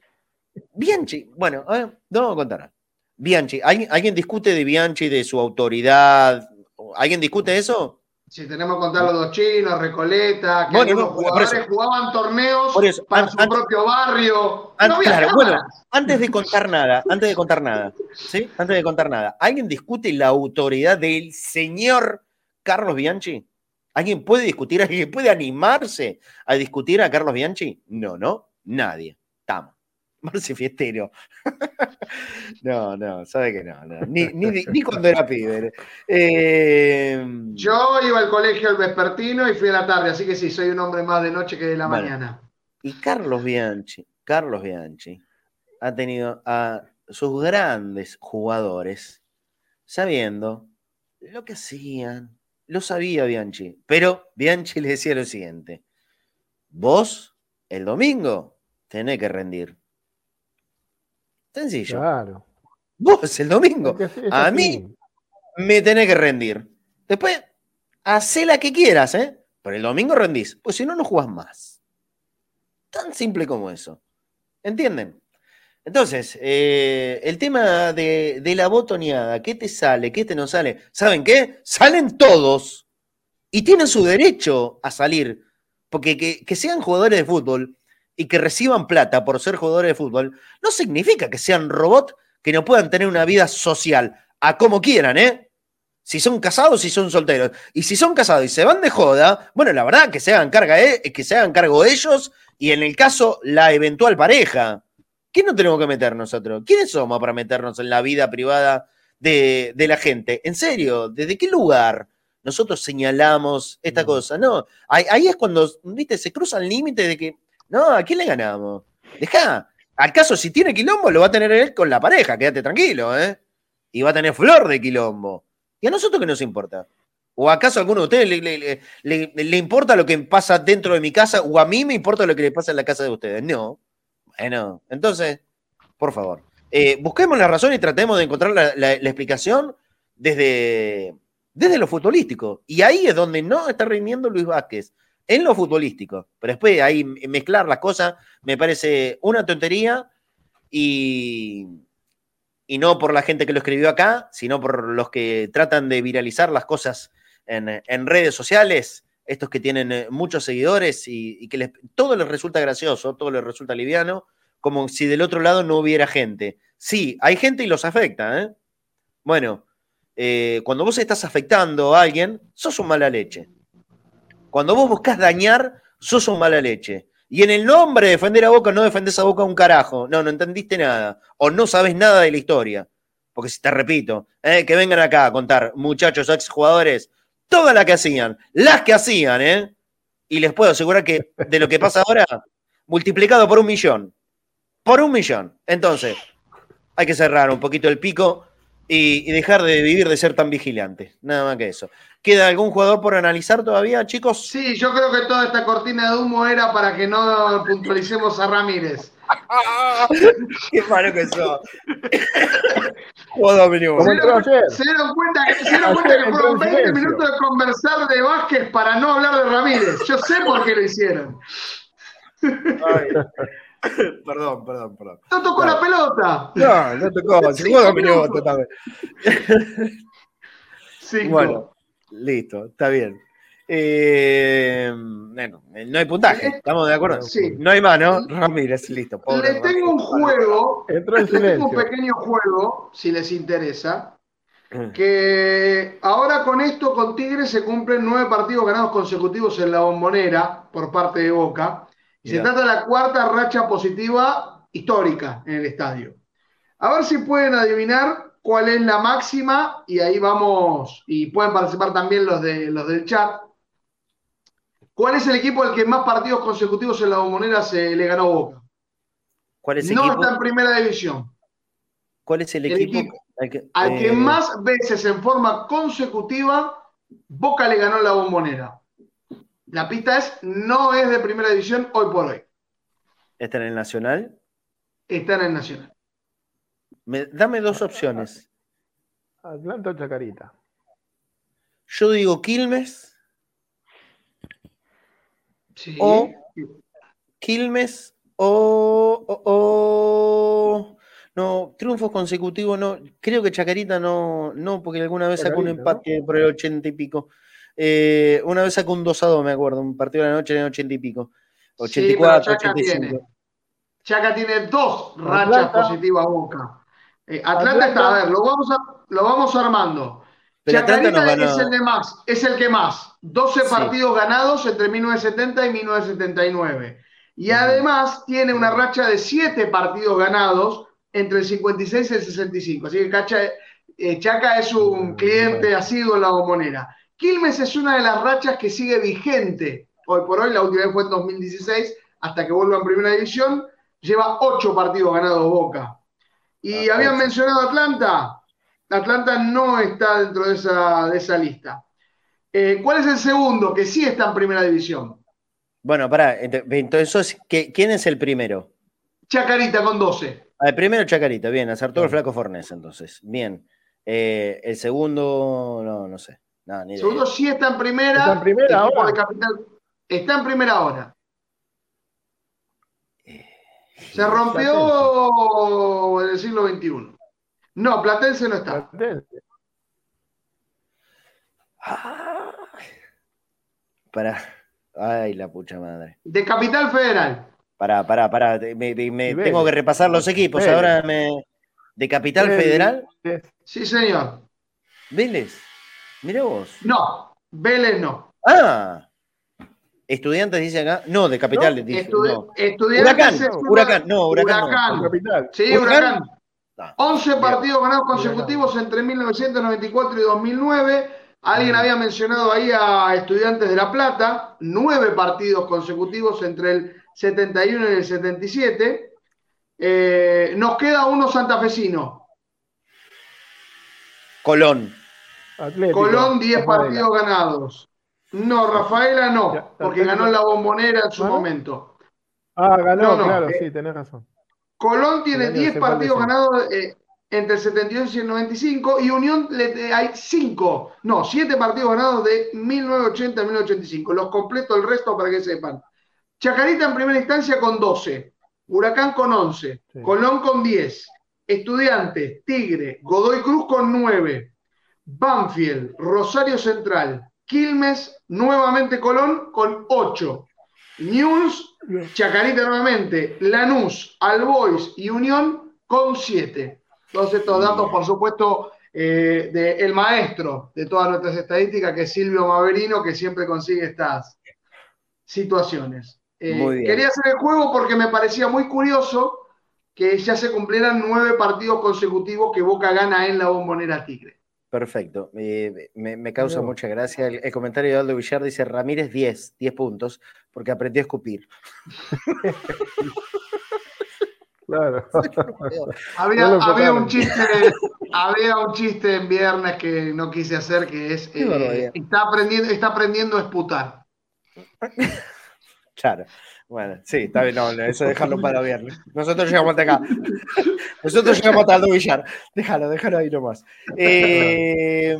Bianchi, bueno, a ver, no contar. Bianchi, ¿alguien discute de Bianchi, de su autoridad? ¿Alguien discute eso? Si tenemos que contar los dos chinos, Recoleta, que bueno, jugadores jugaban torneos para su propio barrio. claro, bueno, antes de contar nada, antes de contar nada, ¿sí? Antes de contar nada, ¿alguien discute la autoridad del señor Carlos Bianchi? ¿Alguien puede discutir, alguien puede animarse a discutir a Carlos Bianchi? No, no, nadie. Estamos. *laughs* Marce Fiestero. *laughs* no, no, sabe que no. Ni, cuando era pibe. Eh, Yo iba al colegio el vespertino y fui a la tarde, así que sí, soy un hombre más de noche que de la mañana. Y Carlos Bianchi, Carlos Bianchi ha tenido a sus grandes jugadores sabiendo lo que hacían, Lo sabía Bianchi, pero Bianchi le decía lo siguiente, vos el domingo tenés que rendir. Sencillo. Claro. Vos el domingo. Es que es A así. mí me tenés que rendir. Después, hacé la que quieras, ¿eh? Pero el domingo rendís. Pues si no, no jugás más. Tan simple como eso. ¿Entienden? Entonces, eh, el tema de, de la botoneada, ¿qué te sale? ¿Qué te no sale? ¿Saben qué? Salen todos. Y tienen su derecho a salir. Porque que, que sean jugadores de fútbol y que reciban plata por ser jugadores de fútbol, no significa que sean robots que no puedan tener una vida social a como quieran, ¿eh? Si son casados, si son solteros. Y si son casados y se van de joda, bueno, la verdad que se hagan, carga, eh, que se hagan cargo ellos y en el caso la eventual pareja. ¿Qué no tenemos que meter nosotros? ¿Quiénes somos para meternos en la vida privada de, de la gente? En serio, ¿desde qué lugar nosotros señalamos esta Mm. cosa? No, ahí, ahí es cuando, viste, se cruza el límite de que, no, ¿a quién le ganamos? Deja, al caso si tiene quilombo lo va a tener él con la pareja, quédate tranquilo, ¿eh? Y va a tener flor de quilombo. ¿Y a nosotros qué nos importa? ¿O acaso a alguno de ustedes le, le- le- importa lo que pasa dentro de mi casa? ¿O a mí me importa lo que le pasa en la casa de ustedes? No. Bueno, entonces, por favor, eh, busquemos la razón y tratemos de encontrar la, la- la explicación desde, desde lo futbolístico. Y ahí es donde no está rindiendo Luis Vázquez, en lo futbolístico. Pero después ahí mezclar las cosas me parece una tontería y, y no por la gente que lo escribió acá, sino por los que tratan de viralizar las cosas en, en redes sociales, estos que tienen eh, muchos seguidores y, que les- todo les resulta gracioso, todo les resulta liviano, como si del otro lado no hubiera gente. Sí, hay gente y los afecta, ¿eh? Bueno, eh, cuando vos estás afectando a alguien, sos un mala leche. Cuando vos buscas dañar, sos un mala leche. Y en el nombre de defender a Boca, no defendés a Boca un carajo. No, no entendiste nada. O no sabes nada de la historia. Porque si te repito, eh, que vengan acá a contar, muchachos, exjugadores, todas las que hacían, las que hacían, ¿eh? Y les puedo asegurar que de lo que pasa ahora, multiplicado por un millón. Por un millón. Entonces, hay que cerrar un poquito el pico y, y dejar de vivir de ser tan vigilantes. Nada más que eso. ¿Queda algún jugador por analizar todavía, chicos? Sí, yo creo que toda esta cortina de humo era para que no puntualicemos a Ramírez. *laughs* Qué malo que *laughs* ayer. Se dieron cuenta que, se dieron cuenta que fueron en 20 silencio. minutos de conversar de Vázquez para no hablar de Ramírez. Yo sé por qué lo hicieron. Ay. *laughs* Perdón, perdón, perdón. No tocó la pelota. No, no tocó. *laughs* Cinco juego minutos. minutos también. Cinco. Bueno, listo, está bien. Eh, bueno, no hay puntaje, ¿estamos de acuerdo? Sí. No hay más, ¿no? Ramírez, listo. pobre Les tengo un juego, les tengo un pequeño juego, si les interesa. Mm. que ahora con esto, con Tigres, se cumplen nueve partidos ganados consecutivos en la bombonera por parte de Boca. Y se trata de la cuarta racha positiva histórica en el estadio. A ver si pueden adivinar cuál es la máxima y ahí vamos, y pueden participar también los, de, los del chat. ¿Cuál es el equipo al que más partidos consecutivos en la bombonera se le ganó Boca? ¿Cuál es el No equipo? está en primera división. ¿Cuál es el el equipo? equipo al que, Al que eh, más veces en forma consecutiva Boca le ganó la bombonera. La pista es, no es de primera división hoy por hoy. está en el Nacional? Está en el Nacional. Me- dame dos opciones. Atlanta o Chacarita. Yo digo Quilmes Sí. o Quilmes o, o- o- no, triunfos consecutivos no, creo que Chacarita no, no, porque alguna vez sacó un empate por el ochenta y pico. Eh, una vez sacó un 2 a 2, me acuerdo, un partido de la noche en el ochenta y pico. Sí, 84, pero Chaca 85. tiene. Chaca tiene dos rachas Atlanta. positivas Boca. Eh, Atlanta, está, a ver, lo vamos, a, lo vamos armando. Pero Atlanta Chacarita es el de más, es el que más. 12 Sí. partidos ganados entre 1970 y 1979. Y además tiene una racha de 7 partidos ganados entre el 56 y el 65. Así que Cacha, eh, Chaca es un cliente asiduo en la bombonera. Quilmes es una de las rachas que sigue vigente hoy por hoy. La última vez fue en 2016, hasta que vuelva en primera división. Lleva 8 partidos ganados Boca. Y Ah, habían ocho. mencionado Atlanta. Atlanta no está dentro de esa, de esa lista. Eh, ¿Cuál es el segundo que sí está en primera división? Bueno, pará, entonces, ¿quién es el primero? Chacarita con 12. Ah, el primero Chacarita, bien, acertó el flaco Fornés entonces. Bien. Eh, el segundo, no, no sé. El segundo sí está en primera. Está en primera ahora. está en primera ahora. Eh, Se rompió en el siglo XXI. No, Platense no está. Platense. Para. Ay, la pucha madre. De Capital Federal. Pará, pará, pará. Me, tengo que repasar los equipos. Ahora me. ¿De Capital Federal? Sí, señor. ¿Vélez? Mira vos. No, Vélez no. Ah. Estudiantes dice acá. No, de Capital. No, dice, Estudiantes huracán, huracán, no, huracán. huracán. Sí, huracán. 11 partidos ganados consecutivos entre 1994 y 2009. Alguien había mencionado ahí a Estudiantes de La Plata, nueve partidos consecutivos entre el 71 y el 77. Eh, nos queda uno santafesino. Colón. Colón, 10 partidos ganados. No, Rafaela no, porque ganó la bombonera en su momento. Ah, ganó, claro, eh, sí, tenés razón. Colón tiene 10 partidos ganados eh, entre el 72 y el 95 y Unión le, hay 5, no, 7 partidos ganados de 1980 a 1985. Los completo el resto para que sepan. Chacarita en primera instancia con 12, Huracán con 11, Colón con 10, Estudiantes, Tigre, Godoy Cruz con 9, Banfield, Rosario Central, Quilmes, nuevamente Colón con 8, News, Chacarita nuevamente, Lanús, Albois y Unión con 7. Todos estos datos, por supuesto, eh, del maestro de todas nuestras estadísticas, que es Silvio Maverino, que siempre consigue estas situaciones. Eh, quería hacer el juego porque me parecía muy curioso que ya se cumplieran nueve partidos consecutivos que Boca gana en la bombonera Tigre. Perfecto, me, causa mucha gracia. El, comentario de Aldo Villar dice Ramírez 10, 10 puntos, porque aprendió a escupir. *laughs* Claro. *laughs* había, un chiste, había un chiste en viernes que no quise hacer, que es eh, está aprendiendo, está aprendiendo a esputar. Claro. Bueno, sí, está bien, no, *laughs* eso dejarlo para viernes. Nosotros llegamos hasta acá. Nosotros llegamos hasta Aldo Villar. Déjalo, déjalo ahí nomás. Eh,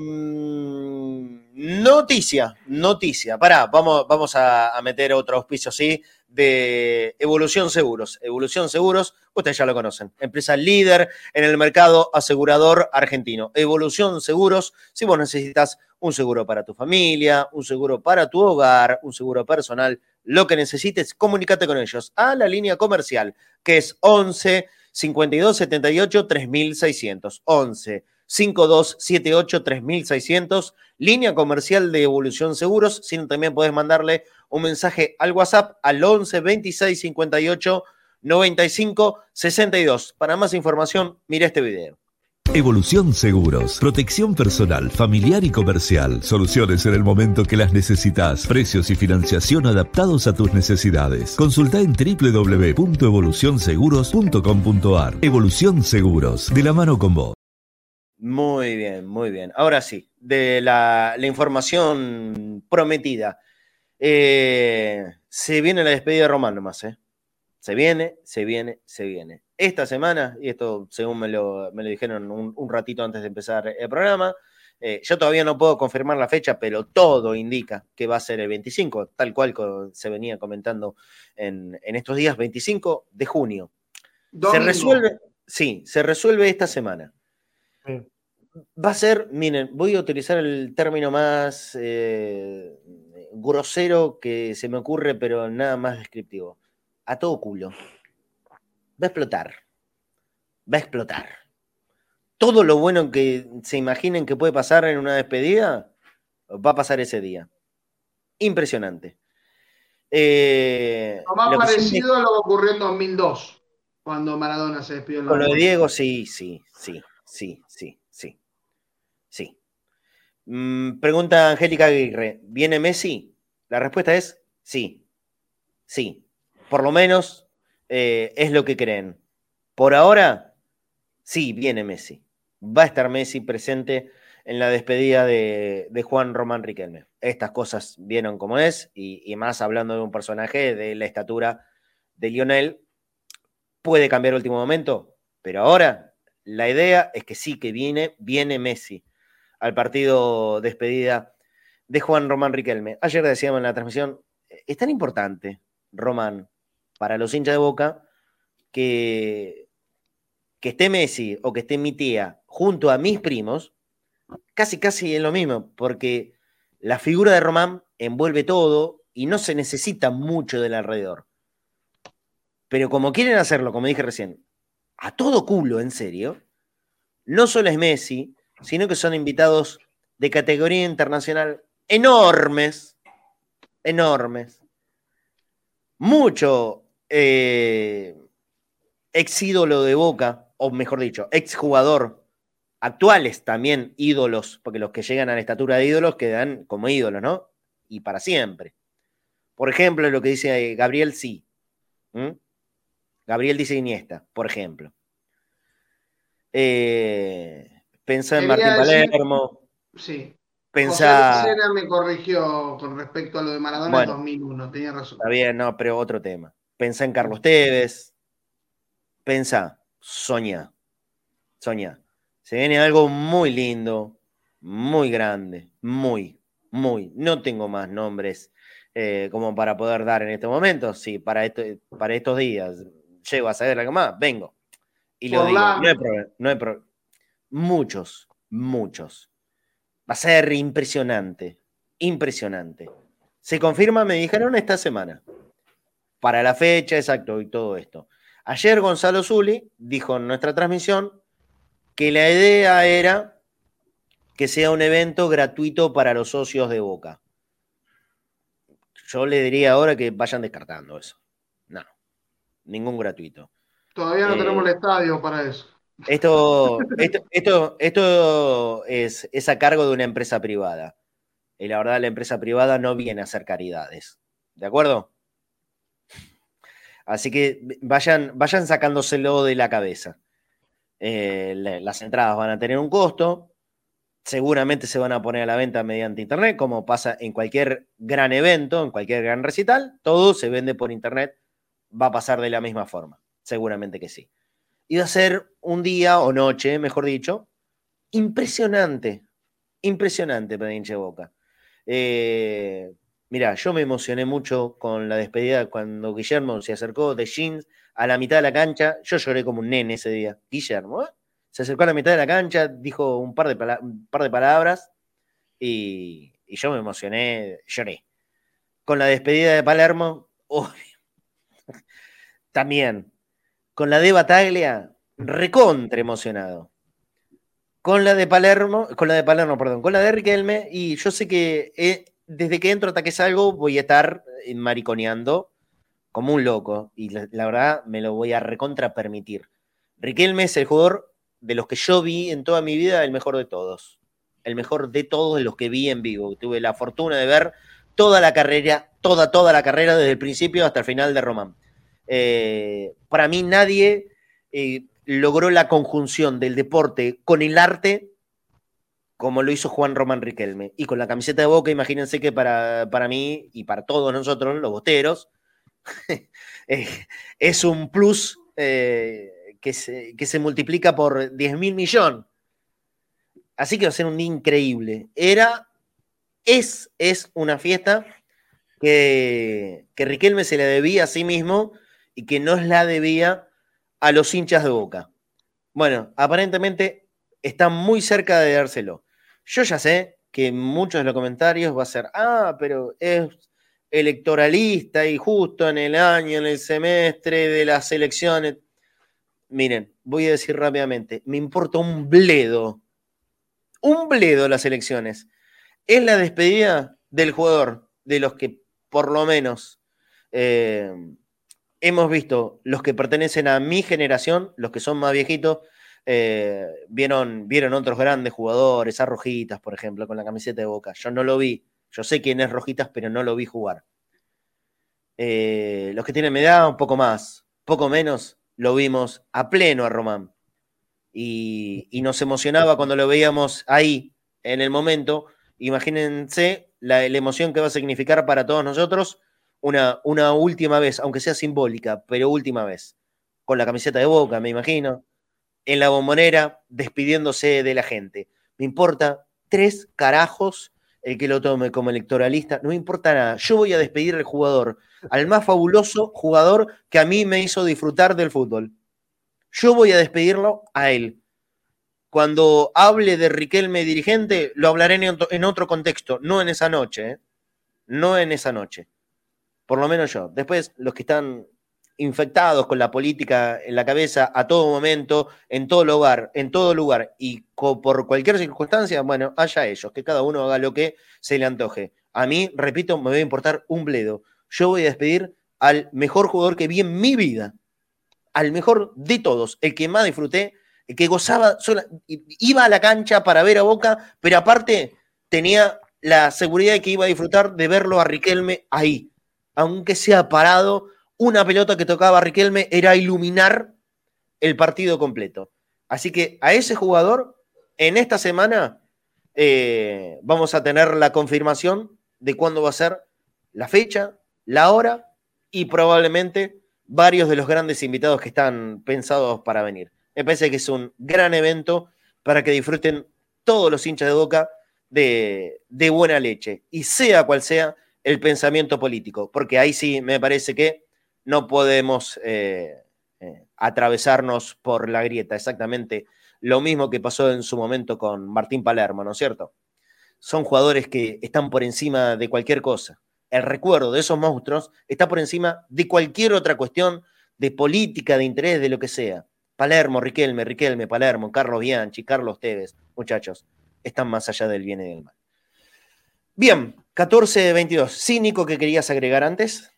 noticia, noticia. Pará, vamos, vamos a, meter otro auspicio, ¿sí? De Evolución Seguros. Evolución Seguros, ustedes ya lo conocen. Empresa líder en el mercado asegurador argentino. Evolución Seguros, si vos necesitas un seguro para tu familia, un seguro para tu hogar, un seguro personal lo que necesites, comunícate con ellos a la línea comercial, que es 11 52 78 3600. 11 52 78 3600, línea comercial de Evolución Seguros, sino también puedes mandarle un mensaje al WhatsApp al 11 26 58 95 62. Para más información, mira este video. Evolución Seguros. Protección personal, familiar y comercial. Soluciones en el momento que las necesitas. Precios y financiación adaptados a tus necesidades. Consulta en www.evolucionseguros.com.ar. Evolución Seguros. De la mano con vos. Muy bien, muy bien. Ahora sí, de la, información prometida. Eh, se viene la despedida de Román nomás, ¿eh? Se viene, se viene, se viene. Esta semana, y esto según me lo, me lo dijeron un, ratito antes de empezar el programa, eh, yo todavía no puedo confirmar la fecha, pero todo indica que va a ser el 25, tal cual se venía comentando en, estos días, 25 de junio. Se resuelve, sí, se resuelve esta semana. Va a ser, miren, voy a utilizar el término más eh, grosero que se me ocurre, pero nada más descriptivo a todo culo. Va a explotar. Va a explotar. Todo lo bueno que se imaginen que puede pasar en una despedida, va a pasar ese día. Impresionante. Eh, lo más parecido a lo que ocurrió en 2002, cuando Maradona se despidió. Con lo de Diego, sí, sí, sí, sí, sí, sí. Sí. Mm, pregunta Angélica Aguirre, ¿viene Messi? La respuesta es sí, sí por lo menos eh, es lo que creen. Por ahora, sí, viene Messi. Va a estar Messi presente en la despedida de, Juan Román Riquelme. estas cosas vieron como es, y, más hablando de un personaje de la estatura de Lionel, puede cambiar último momento, pero ahora la idea es que sí, que viene, viene Messi al partido despedida de Juan Román Riquelme. Ayer decíamos en la transmisión, es tan importante, Román, para los hinchas de Boca, que, que esté Messi o que esté mi tía junto a mis primos, casi casi es lo mismo, porque la figura de Román envuelve todo y no se necesita mucho del alrededor. Pero como quieren hacerlo, como dije recién, a todo culo, en serio, no solo es Messi, sino que son invitados de categoría internacional enormes, enormes. Mucho eh, ex ídolo de Boca, o mejor dicho, ex jugador, actuales también ídolos, porque los que llegan a la estatura de ídolos quedan como ídolos, ¿no? Y para siempre. Por ejemplo, lo que dice Gabriel Sí. Gabriel dice Iniesta, por ejemplo. Eh, pensá en Martín Palermo. Sí. Pensá. José me corrigió con respecto a lo de Maradona en 2001, tenía razón. Está bien, no, pero otro tema. Pensá en Carlos Tevez. Pensá, soñá. Soñá. Se viene algo muy lindo, muy grande, muy, muy. No tengo más nombres eh, como para poder dar en este momento. Sí, para, esto, para estos días llego a saber algo más, vengo. Y lo digo, no hay problema. No hay muchos, muchos. Va a ser impresionante, impresionante. Se confirma, me dijeron, esta semana. Para la fecha, exacto, y todo esto. Ayer Gonzalo Zuli dijo en nuestra transmisión que la idea era que sea un evento gratuito para los socios de Boca. Yo le diría ahora que vayan descartando eso. No, ningún gratuito. Todavía no tenemos el eh, estadio para eso. Esto, esto, esto, es, es, a cargo de una empresa privada. Y la verdad, la empresa privada no viene a hacer caridades. ¿De acuerdo? Así que vayan, vayan sacándoselo de la cabeza. Eh, las entradas van a tener un costo. Seguramente se van a poner a la venta mediante internet, como pasa en cualquier gran evento, en cualquier gran recital. Todo se vende por internet. Va a pasar de la misma forma. Seguramente que sí. Y va a ser un día o noche, mejor dicho, impresionante. Impresionante para Boca. Eh, mira, yo me emocioné mucho con la despedida cuando Guillermo se acercó de Jeans a la mitad de la cancha. Yo lloré como un nene ese día. Guillermo, ¿eh? se acercó a la mitad de la cancha, dijo un par de, par de palabras y, yo me emocioné, lloré. Con la despedida de Palermo, *laughs* también con la de Bataglia, recontra emocionado. Con la de Palermo, con la de Palermo, perdón, con la de Riquelme, y yo sé que desde que entro hasta que salgo voy a estar eh, mariconeando como un loco, y la, verdad me lo voy a recontra permitir. Riquelme es el jugador de los que yo vi en toda mi vida, el mejor de todos. El mejor de todos los que vi en vivo. Tuve la fortuna de ver toda la carrera, toda, toda la carrera, desde el principio hasta el final de Román. Eh, para mí nadie eh, logró la conjunción del deporte con el arte como lo hizo Juan Román Riquelme. Y con la camiseta de Boca, imagínense que para, para mí y para todos nosotros, los boteros, *laughs* eh, es un plus que, se, que, se, multiplica por 10 mil millones. Así que va a ser un día increíble. Era, es, es una fiesta que, que Riquelme se le debía a sí mismo y que no la debía a los hinchas de Boca. Bueno, aparentemente está muy cerca de dárselo. Yo ya sé que muchos de los comentarios va a ser, ah, pero es electoralista y justo en el año, en el semestre de las elecciones. Miren, voy a decir rápidamente, me importa un bledo, un bledo las elecciones. Es la despedida del jugador, de los que por lo menos eh, hemos visto los que pertenecen a mi generación, los que son más viejitos, eh, vieron, vieron otros grandes jugadores, a Rojitas, por ejemplo, con la camiseta de Boca. Yo no lo vi. Yo sé quién es Rojitas, pero no lo vi jugar. Eh, los que tienen edad, un poco más, poco menos, lo vimos a pleno a Román. Y, y nos emocionaba cuando lo veíamos ahí, en el momento. Imagínense la, emoción que va a significar para todos nosotros una, una última vez, aunque sea simbólica, pero última vez, con la camiseta de boca, me imagino, en la bombonera, despidiéndose de la gente. Me importa tres carajos el que lo tome como electoralista, no me importa nada. Yo voy a despedir al jugador, al más fabuloso jugador que a mí me hizo disfrutar del fútbol. Yo voy a despedirlo a él. Cuando hable de Riquelme dirigente, lo hablaré en otro, contexto, no en esa noche. ¿eh? No en esa noche. Por lo menos yo. Después, los que están infectados con la política en la cabeza a todo momento, en todo lugar, en todo lugar y por cualquier circunstancia, bueno, haya ellos, que cada uno haga lo que se le antoje. A mí, repito, me va a importar un bledo. Yo voy a despedir al mejor jugador que vi en mi vida, al mejor de todos, el que más disfruté, el que gozaba, iba a la cancha para ver a Boca, pero aparte tenía la seguridad de que iba a disfrutar de verlo a Riquelme ahí, aunque sea parado una pelota que tocaba Riquelme era iluminar el partido completo. Así que a ese jugador, en esta semana, eh, vamos a tener la confirmación de cuándo va a ser la fecha, la hora y probablemente varios de los grandes invitados que están pensados para venir. Me parece que es un gran evento para que disfruten todos los hinchas de boca de, de buena leche y sea cual sea el pensamiento político, porque ahí sí me parece que no podemos eh, eh, atravesarnos por la grieta. Exactamente lo mismo que pasó en su momento con Martín Palermo, ¿no es cierto? Son jugadores que están por encima de cualquier cosa. El recuerdo de esos monstruos está por encima de cualquier otra cuestión de política, de interés, de lo que sea. Palermo, Riquelme, Riquelme, Palermo, Carlos Bianchi, Carlos Tevez, muchachos, están más allá del bien y del mal. Bien, 14-22. ¿Cínico que querías agregar antes?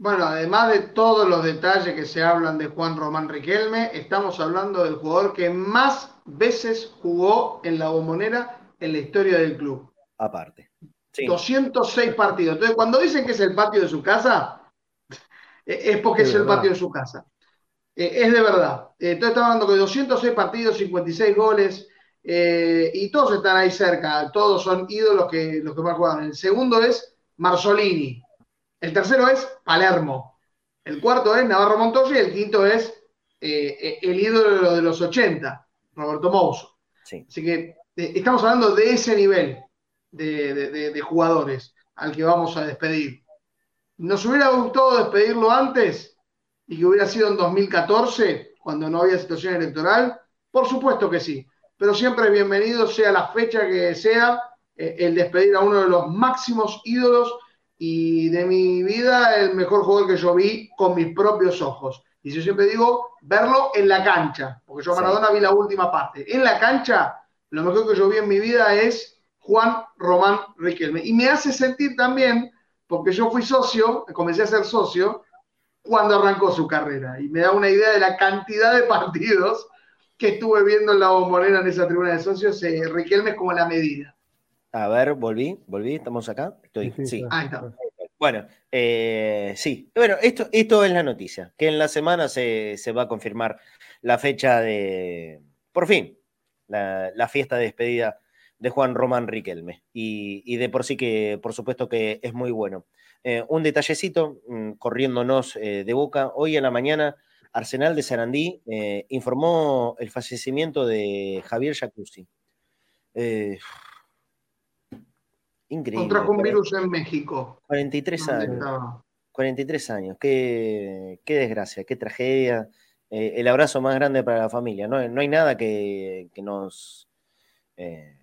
Bueno, además de todos los detalles que se hablan de Juan Román Riquelme, estamos hablando del jugador que más veces jugó en la bombonera en la historia del club. Aparte. 206 partidos. Entonces, cuando dicen que es el patio de su casa, e-, es porque es, el patio de su casa. E-, es de verdad. Entonces, estamos hablando de 206 partidos, 56 goles, eh, y todos están ahí cerca. Todos son ídolos que, los que más jugaron. El segundo es Marzolini, el tercero es Palermo. El cuarto es Navarro Montoya y el quinto es eh, eh, el ídolo de los 80, Roberto Mouso. Así que eh, estamos hablando de ese nivel de, jugadores al que vamos a despedir. ¿Nos hubiera gustado despedirlo antes y que hubiera sido en 2014, cuando no había situación electoral? Por supuesto que sí, pero siempre bienvenido, sea la fecha que sea, el despedir a uno de los máximos ídolos y de mi vida el mejor jugador que yo vi con mis propios ojos. Y yo siempre digo, verlo en la cancha, porque yo a Maradona vi la última parte. En la cancha, lo mejor que yo vi en mi vida es Juan Román Riquelme. Y me hace sentir también, porque yo fui socio, comencé a ser socio, cuando arrancó su carrera. Y me da una idea de la cantidad de partidos que estuve viendo en la bombonera en esa tribuna de socios. Eh, Riquelme es como la medida. A ver, volví, volví, estamos acá. Estoy, sí. Bueno, eh, sí. Bueno, esto, esto es la noticia, que en la semana se, va a confirmar la fecha de, por fin, la, fiesta de despedida de Juan Román Riquelme. Y, de por sí que, por supuesto que es muy bueno. Eh, un detallecito, mm, corriéndonos eh, de boca, hoy en la mañana, Arsenal de Sarandí informó el fallecimiento de Javier Jacuzzi. Increíble. Contrajo un virus en México. 43 años. 43 años. Qué, qué desgracia, qué tragedia. Eh, el abrazo más grande para la familia. No, no hay nada que, nos, eh,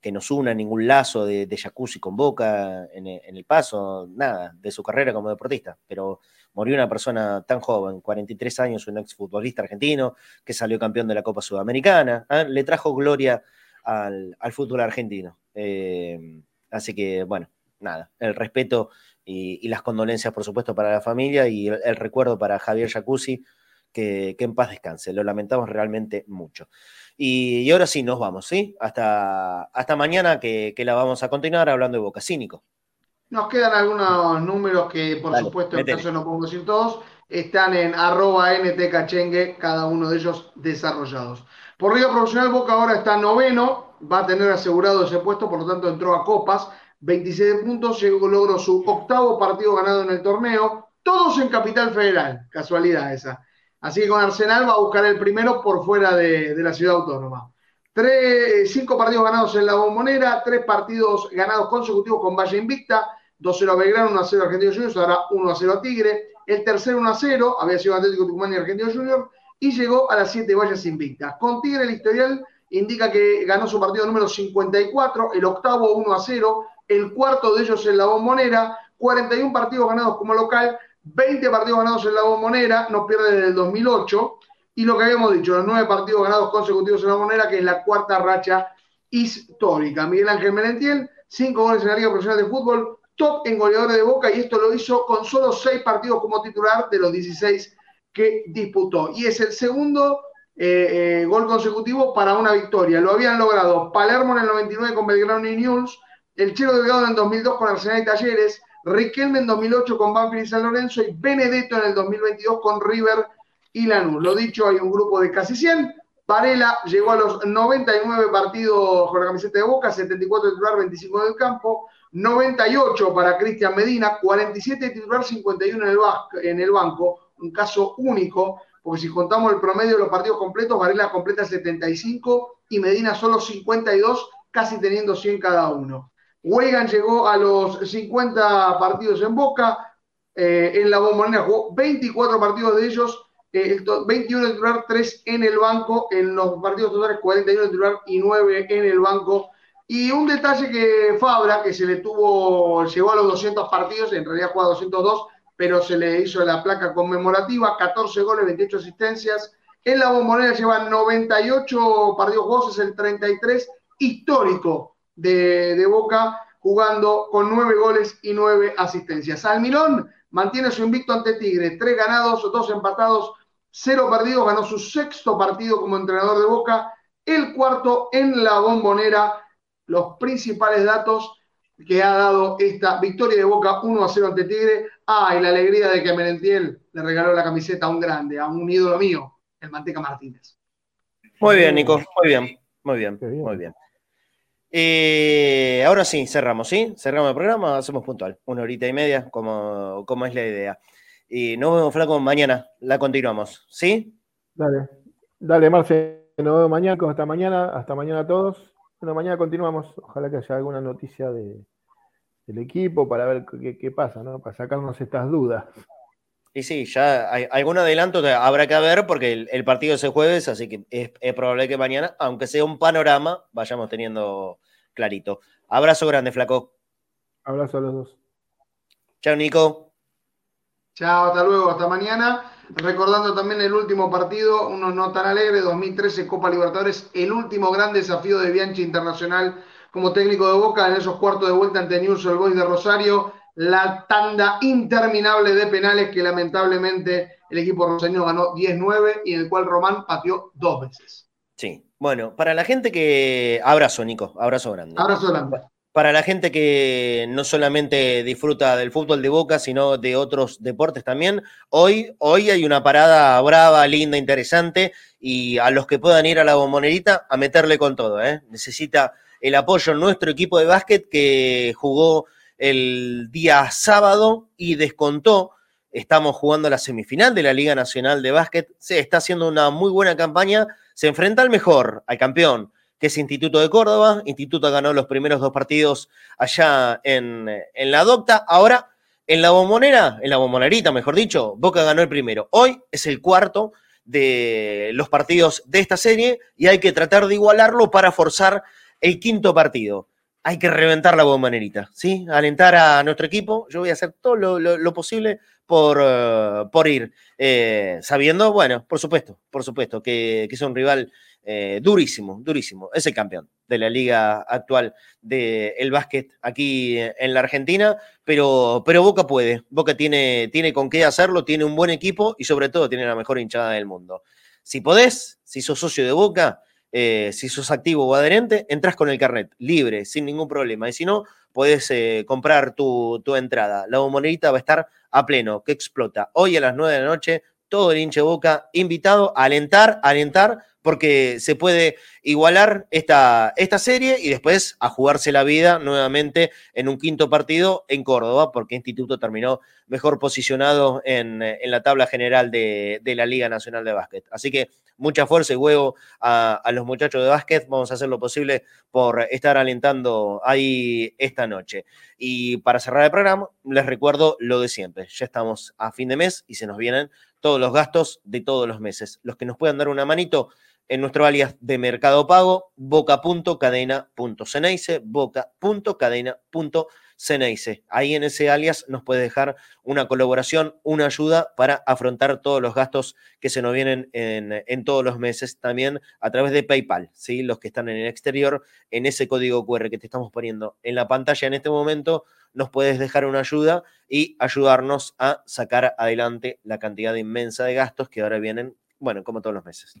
que nos una, ningún lazo de, de jacuzzi con boca en, el paso, nada, de su carrera como deportista. Pero murió una persona tan joven, 43 años, un exfutbolista argentino que salió campeón de la Copa Sudamericana. ¿ah? Le trajo gloria al, al fútbol argentino. Eh, Así que, bueno, nada, el respeto y, las condolencias, por supuesto, para la familia y el, recuerdo para Javier Jacuzzi, que, en paz descanse. Lo lamentamos realmente mucho. Y, ahora sí, nos vamos, ¿sí? Hasta, hasta mañana que, la vamos a continuar hablando de Boca Cínico. Nos quedan algunos números que, por supuesto, en caso no podemos decir todos, están en arroba ntcachengue, cada uno de ellos desarrollados. Por Río Profesional, Boca ahora está noveno, va a tener asegurado ese puesto, por lo tanto entró a copas, 27 puntos, llegó, logró su octavo partido ganado en el torneo, todos en Capital Federal, casualidad esa. Así que con Arsenal va a buscar el primero por fuera de, la ciudad autónoma. Tres, cinco partidos ganados en la bombonera, tres partidos ganados consecutivos con Valle Invicta, 2-0 a Belgrano, 1-0 a Argentino Juniors, ahora 1-0 a Tigre. El tercero 1-0 había sido Atlético Tucumán y Argentino Juniors y llegó a las siete vallas invictas. Con Tigre el historial indica que ganó su partido número 54, el octavo 1-0, el cuarto de ellos en la bombonera, 41 partidos ganados como local, 20 partidos ganados en la bombonera, no pierde desde el 2008, y lo que habíamos dicho, los nueve partidos ganados consecutivos en la bombonera, que es la cuarta racha histórica. Miguel Ángel Merentiel, cinco goles en la Liga Profesional de Fútbol, top en goleadores de Boca, y esto lo hizo con solo seis partidos como titular de los 16 que disputó. Y es el segundo eh, eh, gol consecutivo para una victoria. Lo habían logrado Palermo en el 99 con Belgrano y News, el Chelo Delgado en 2002 con Arsenal y Talleres, Riquelme en 2008 con Banfield y San Lorenzo y Benedetto en el 2022 con River y Lanús. Lo dicho, hay un grupo de casi 100. Varela llegó a los 99 partidos con la camiseta de Boca, 74 titular, 25 del campo, 98 para Cristian Medina, 47 titular, 51 en el, en el banco, un caso único, porque si contamos el promedio de los partidos completos, Varela completa 75 y Medina solo 52, casi teniendo 100 cada uno. Weigan llegó a los 50 partidos en Boca, eh, en la Bombonera jugó 24 partidos de ellos, 21 de titular, 3 en el banco, en los partidos totales 41 de titular y 9 en el banco. Y un detalle que Fabra, que se le tuvo, llegó a los 200 partidos, en realidad jugó a 202, pero se le hizo la placa conmemorativa, 14 goles, 28 asistencias. En la bombonera lleva 98 partidos jugados, es el 33 histórico de, Boca, jugando con 9 goles y 9 asistencias. Almirón mantiene su invicto ante Tigre, 3 ganados, 2 empatados, 0 perdidos, ganó su sexto partido como entrenador de Boca, el cuarto en la bombonera. Los principales datos que ha dado esta victoria de Boca 1 a 0 ante Tigre. Ah, y la alegría de que Merentiel le regaló la camiseta a un grande, a un ídolo mío, el Manteca Martínez. Muy bien, Nico, muy bien, muy bien, muy bien. Eh, ahora sí, cerramos, ¿sí? Cerramos el programa, hacemos puntual, una horita y media, como, como es la idea. Y nos vemos, Flaco, mañana, la continuamos, ¿sí? Dale, dale, Marce, nos vemos mañana, hasta mañana, hasta mañana a todos. Bueno, mañana continuamos, ojalá que haya alguna noticia de, del equipo para ver qué, pasa, ¿no? Para sacarnos estas dudas. Y sí, ya hay algún adelanto que habrá que ver porque el, partido es el jueves, así que es, probable que mañana, aunque sea un panorama, vayamos teniendo clarito. Abrazo grande, Flaco. Abrazo a los dos. Chao, Nico. Chao, hasta luego, hasta mañana. Recordando también el último partido, uno no tan alegre, 2013 Copa Libertadores, el último gran desafío de Bianchi Internacional como técnico de Boca en esos cuartos de vuelta ante News Old Boys de Rosario, la tanda interminable de penales que lamentablemente el equipo rosario ganó 10-9 y en el cual Román pateó dos veces. Sí, bueno, para la gente que... Abrazo, Nico, abrazo grande. Abrazo grande. Para la gente que no solamente disfruta del fútbol de Boca, sino de otros deportes también, hoy, hoy hay una parada brava, linda, interesante, y a los que puedan ir a la bombonerita, a meterle con todo. ¿eh? Necesita el apoyo en nuestro equipo de básquet que jugó el día sábado y descontó. Estamos jugando la semifinal de la Liga Nacional de Básquet. Se está haciendo una muy buena campaña. Se enfrenta al mejor, al campeón, que es Instituto de Córdoba. Instituto ganó los primeros dos partidos allá en, en la Docta. Ahora, en la bombonera, en la bombonerita, mejor dicho, Boca ganó el primero. Hoy es el cuarto de los partidos de esta serie y hay que tratar de igualarlo para forzar el quinto partido. Hay que reventar la bombonerita, ¿sí? Alentar a nuestro equipo. Yo voy a hacer todo lo, posible por, eh, por ir, eh, sabiendo, bueno, por supuesto, por supuesto, que, que es un rival eh, durísimo, durísimo. Es el campeón de la liga actual del básquet aquí en la Argentina, pero, pero Boca puede. Boca tiene, tiene con qué hacerlo, tiene un buen equipo y sobre todo tiene la mejor hinchada del mundo. Si podés, si sos socio de Boca, eh, si sos activo o adherente, entras con el carnet, libre, sin ningún problema. Y si no, puedes eh, comprar tu, entrada. La bombonera va a estar a pleno, que explota. Hoy a las 9 de la noche, todo el hinche Boca invitado a alentar, a alentar, porque se puede igualar esta, esta serie y después a jugarse la vida nuevamente en un quinto partido en Córdoba, porque Instituto terminó mejor posicionado en, la tabla general de, de, la Liga Nacional de Básquet. Así que mucha fuerza y huevo a, los muchachos de básquet. Vamos a hacer lo posible por estar alentando ahí esta noche. Y para cerrar el programa, les recuerdo lo de siempre. Ya estamos a fin de mes y se nos vienen todos los gastos de todos los meses. Los que nos puedan dar una manito en nuestro alias de Mercado Pago, boca.cadena.ceneice, boca.cadena.ceneice. Ceneice. Ahí en ese alias nos puede dejar una colaboración, una ayuda para afrontar todos los gastos que se nos vienen en, todos los meses, también a través de PayPal, ¿sí? los que están en el exterior, en ese código QR que te estamos poniendo en la pantalla en este momento, nos puedes dejar una ayuda y ayudarnos a sacar adelante la cantidad inmensa de gastos que ahora vienen, bueno, como todos los meses.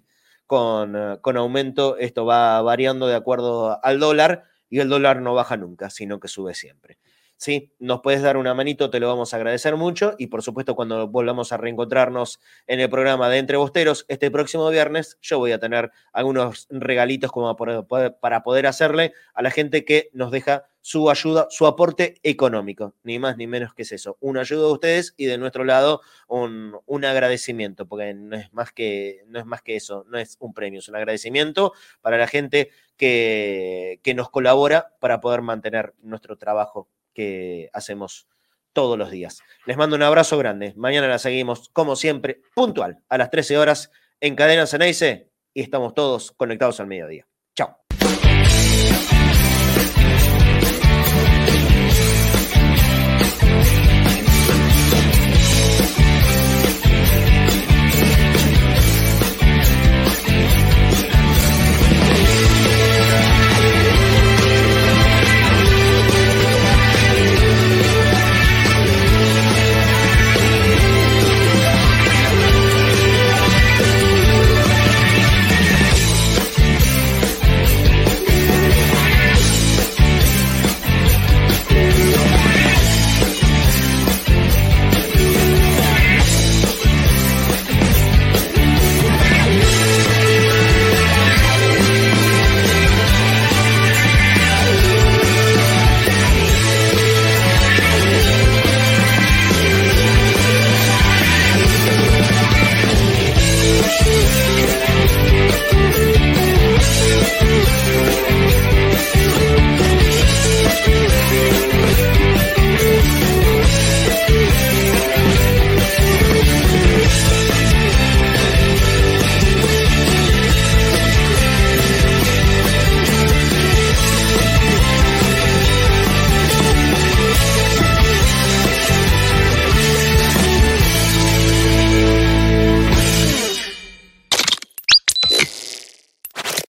Con, eh, con aumento, esto va variando de acuerdo al dólar y el dólar no baja nunca, sino que sube siempre. Sí, nos puedes dar una manito, te lo vamos a agradecer mucho. Y por supuesto, cuando volvamos a reencontrarnos en el programa de Entre Bosteros este próximo viernes, yo voy a tener algunos regalitos como para poder hacerle a la gente que nos deja su ayuda, su aporte económico. Ni más ni menos que es eso. Una ayuda de ustedes y de nuestro lado un, un agradecimiento, porque no es, más que, no es más que eso, no es un premio, es un agradecimiento para la gente que, que nos colabora para poder mantener nuestro trabajo que hacemos todos los días. Les mando un abrazo grande. Mañana la seguimos, como siempre, puntual, a las 13 horas en Cadena Ceneice y estamos todos conectados al mediodía.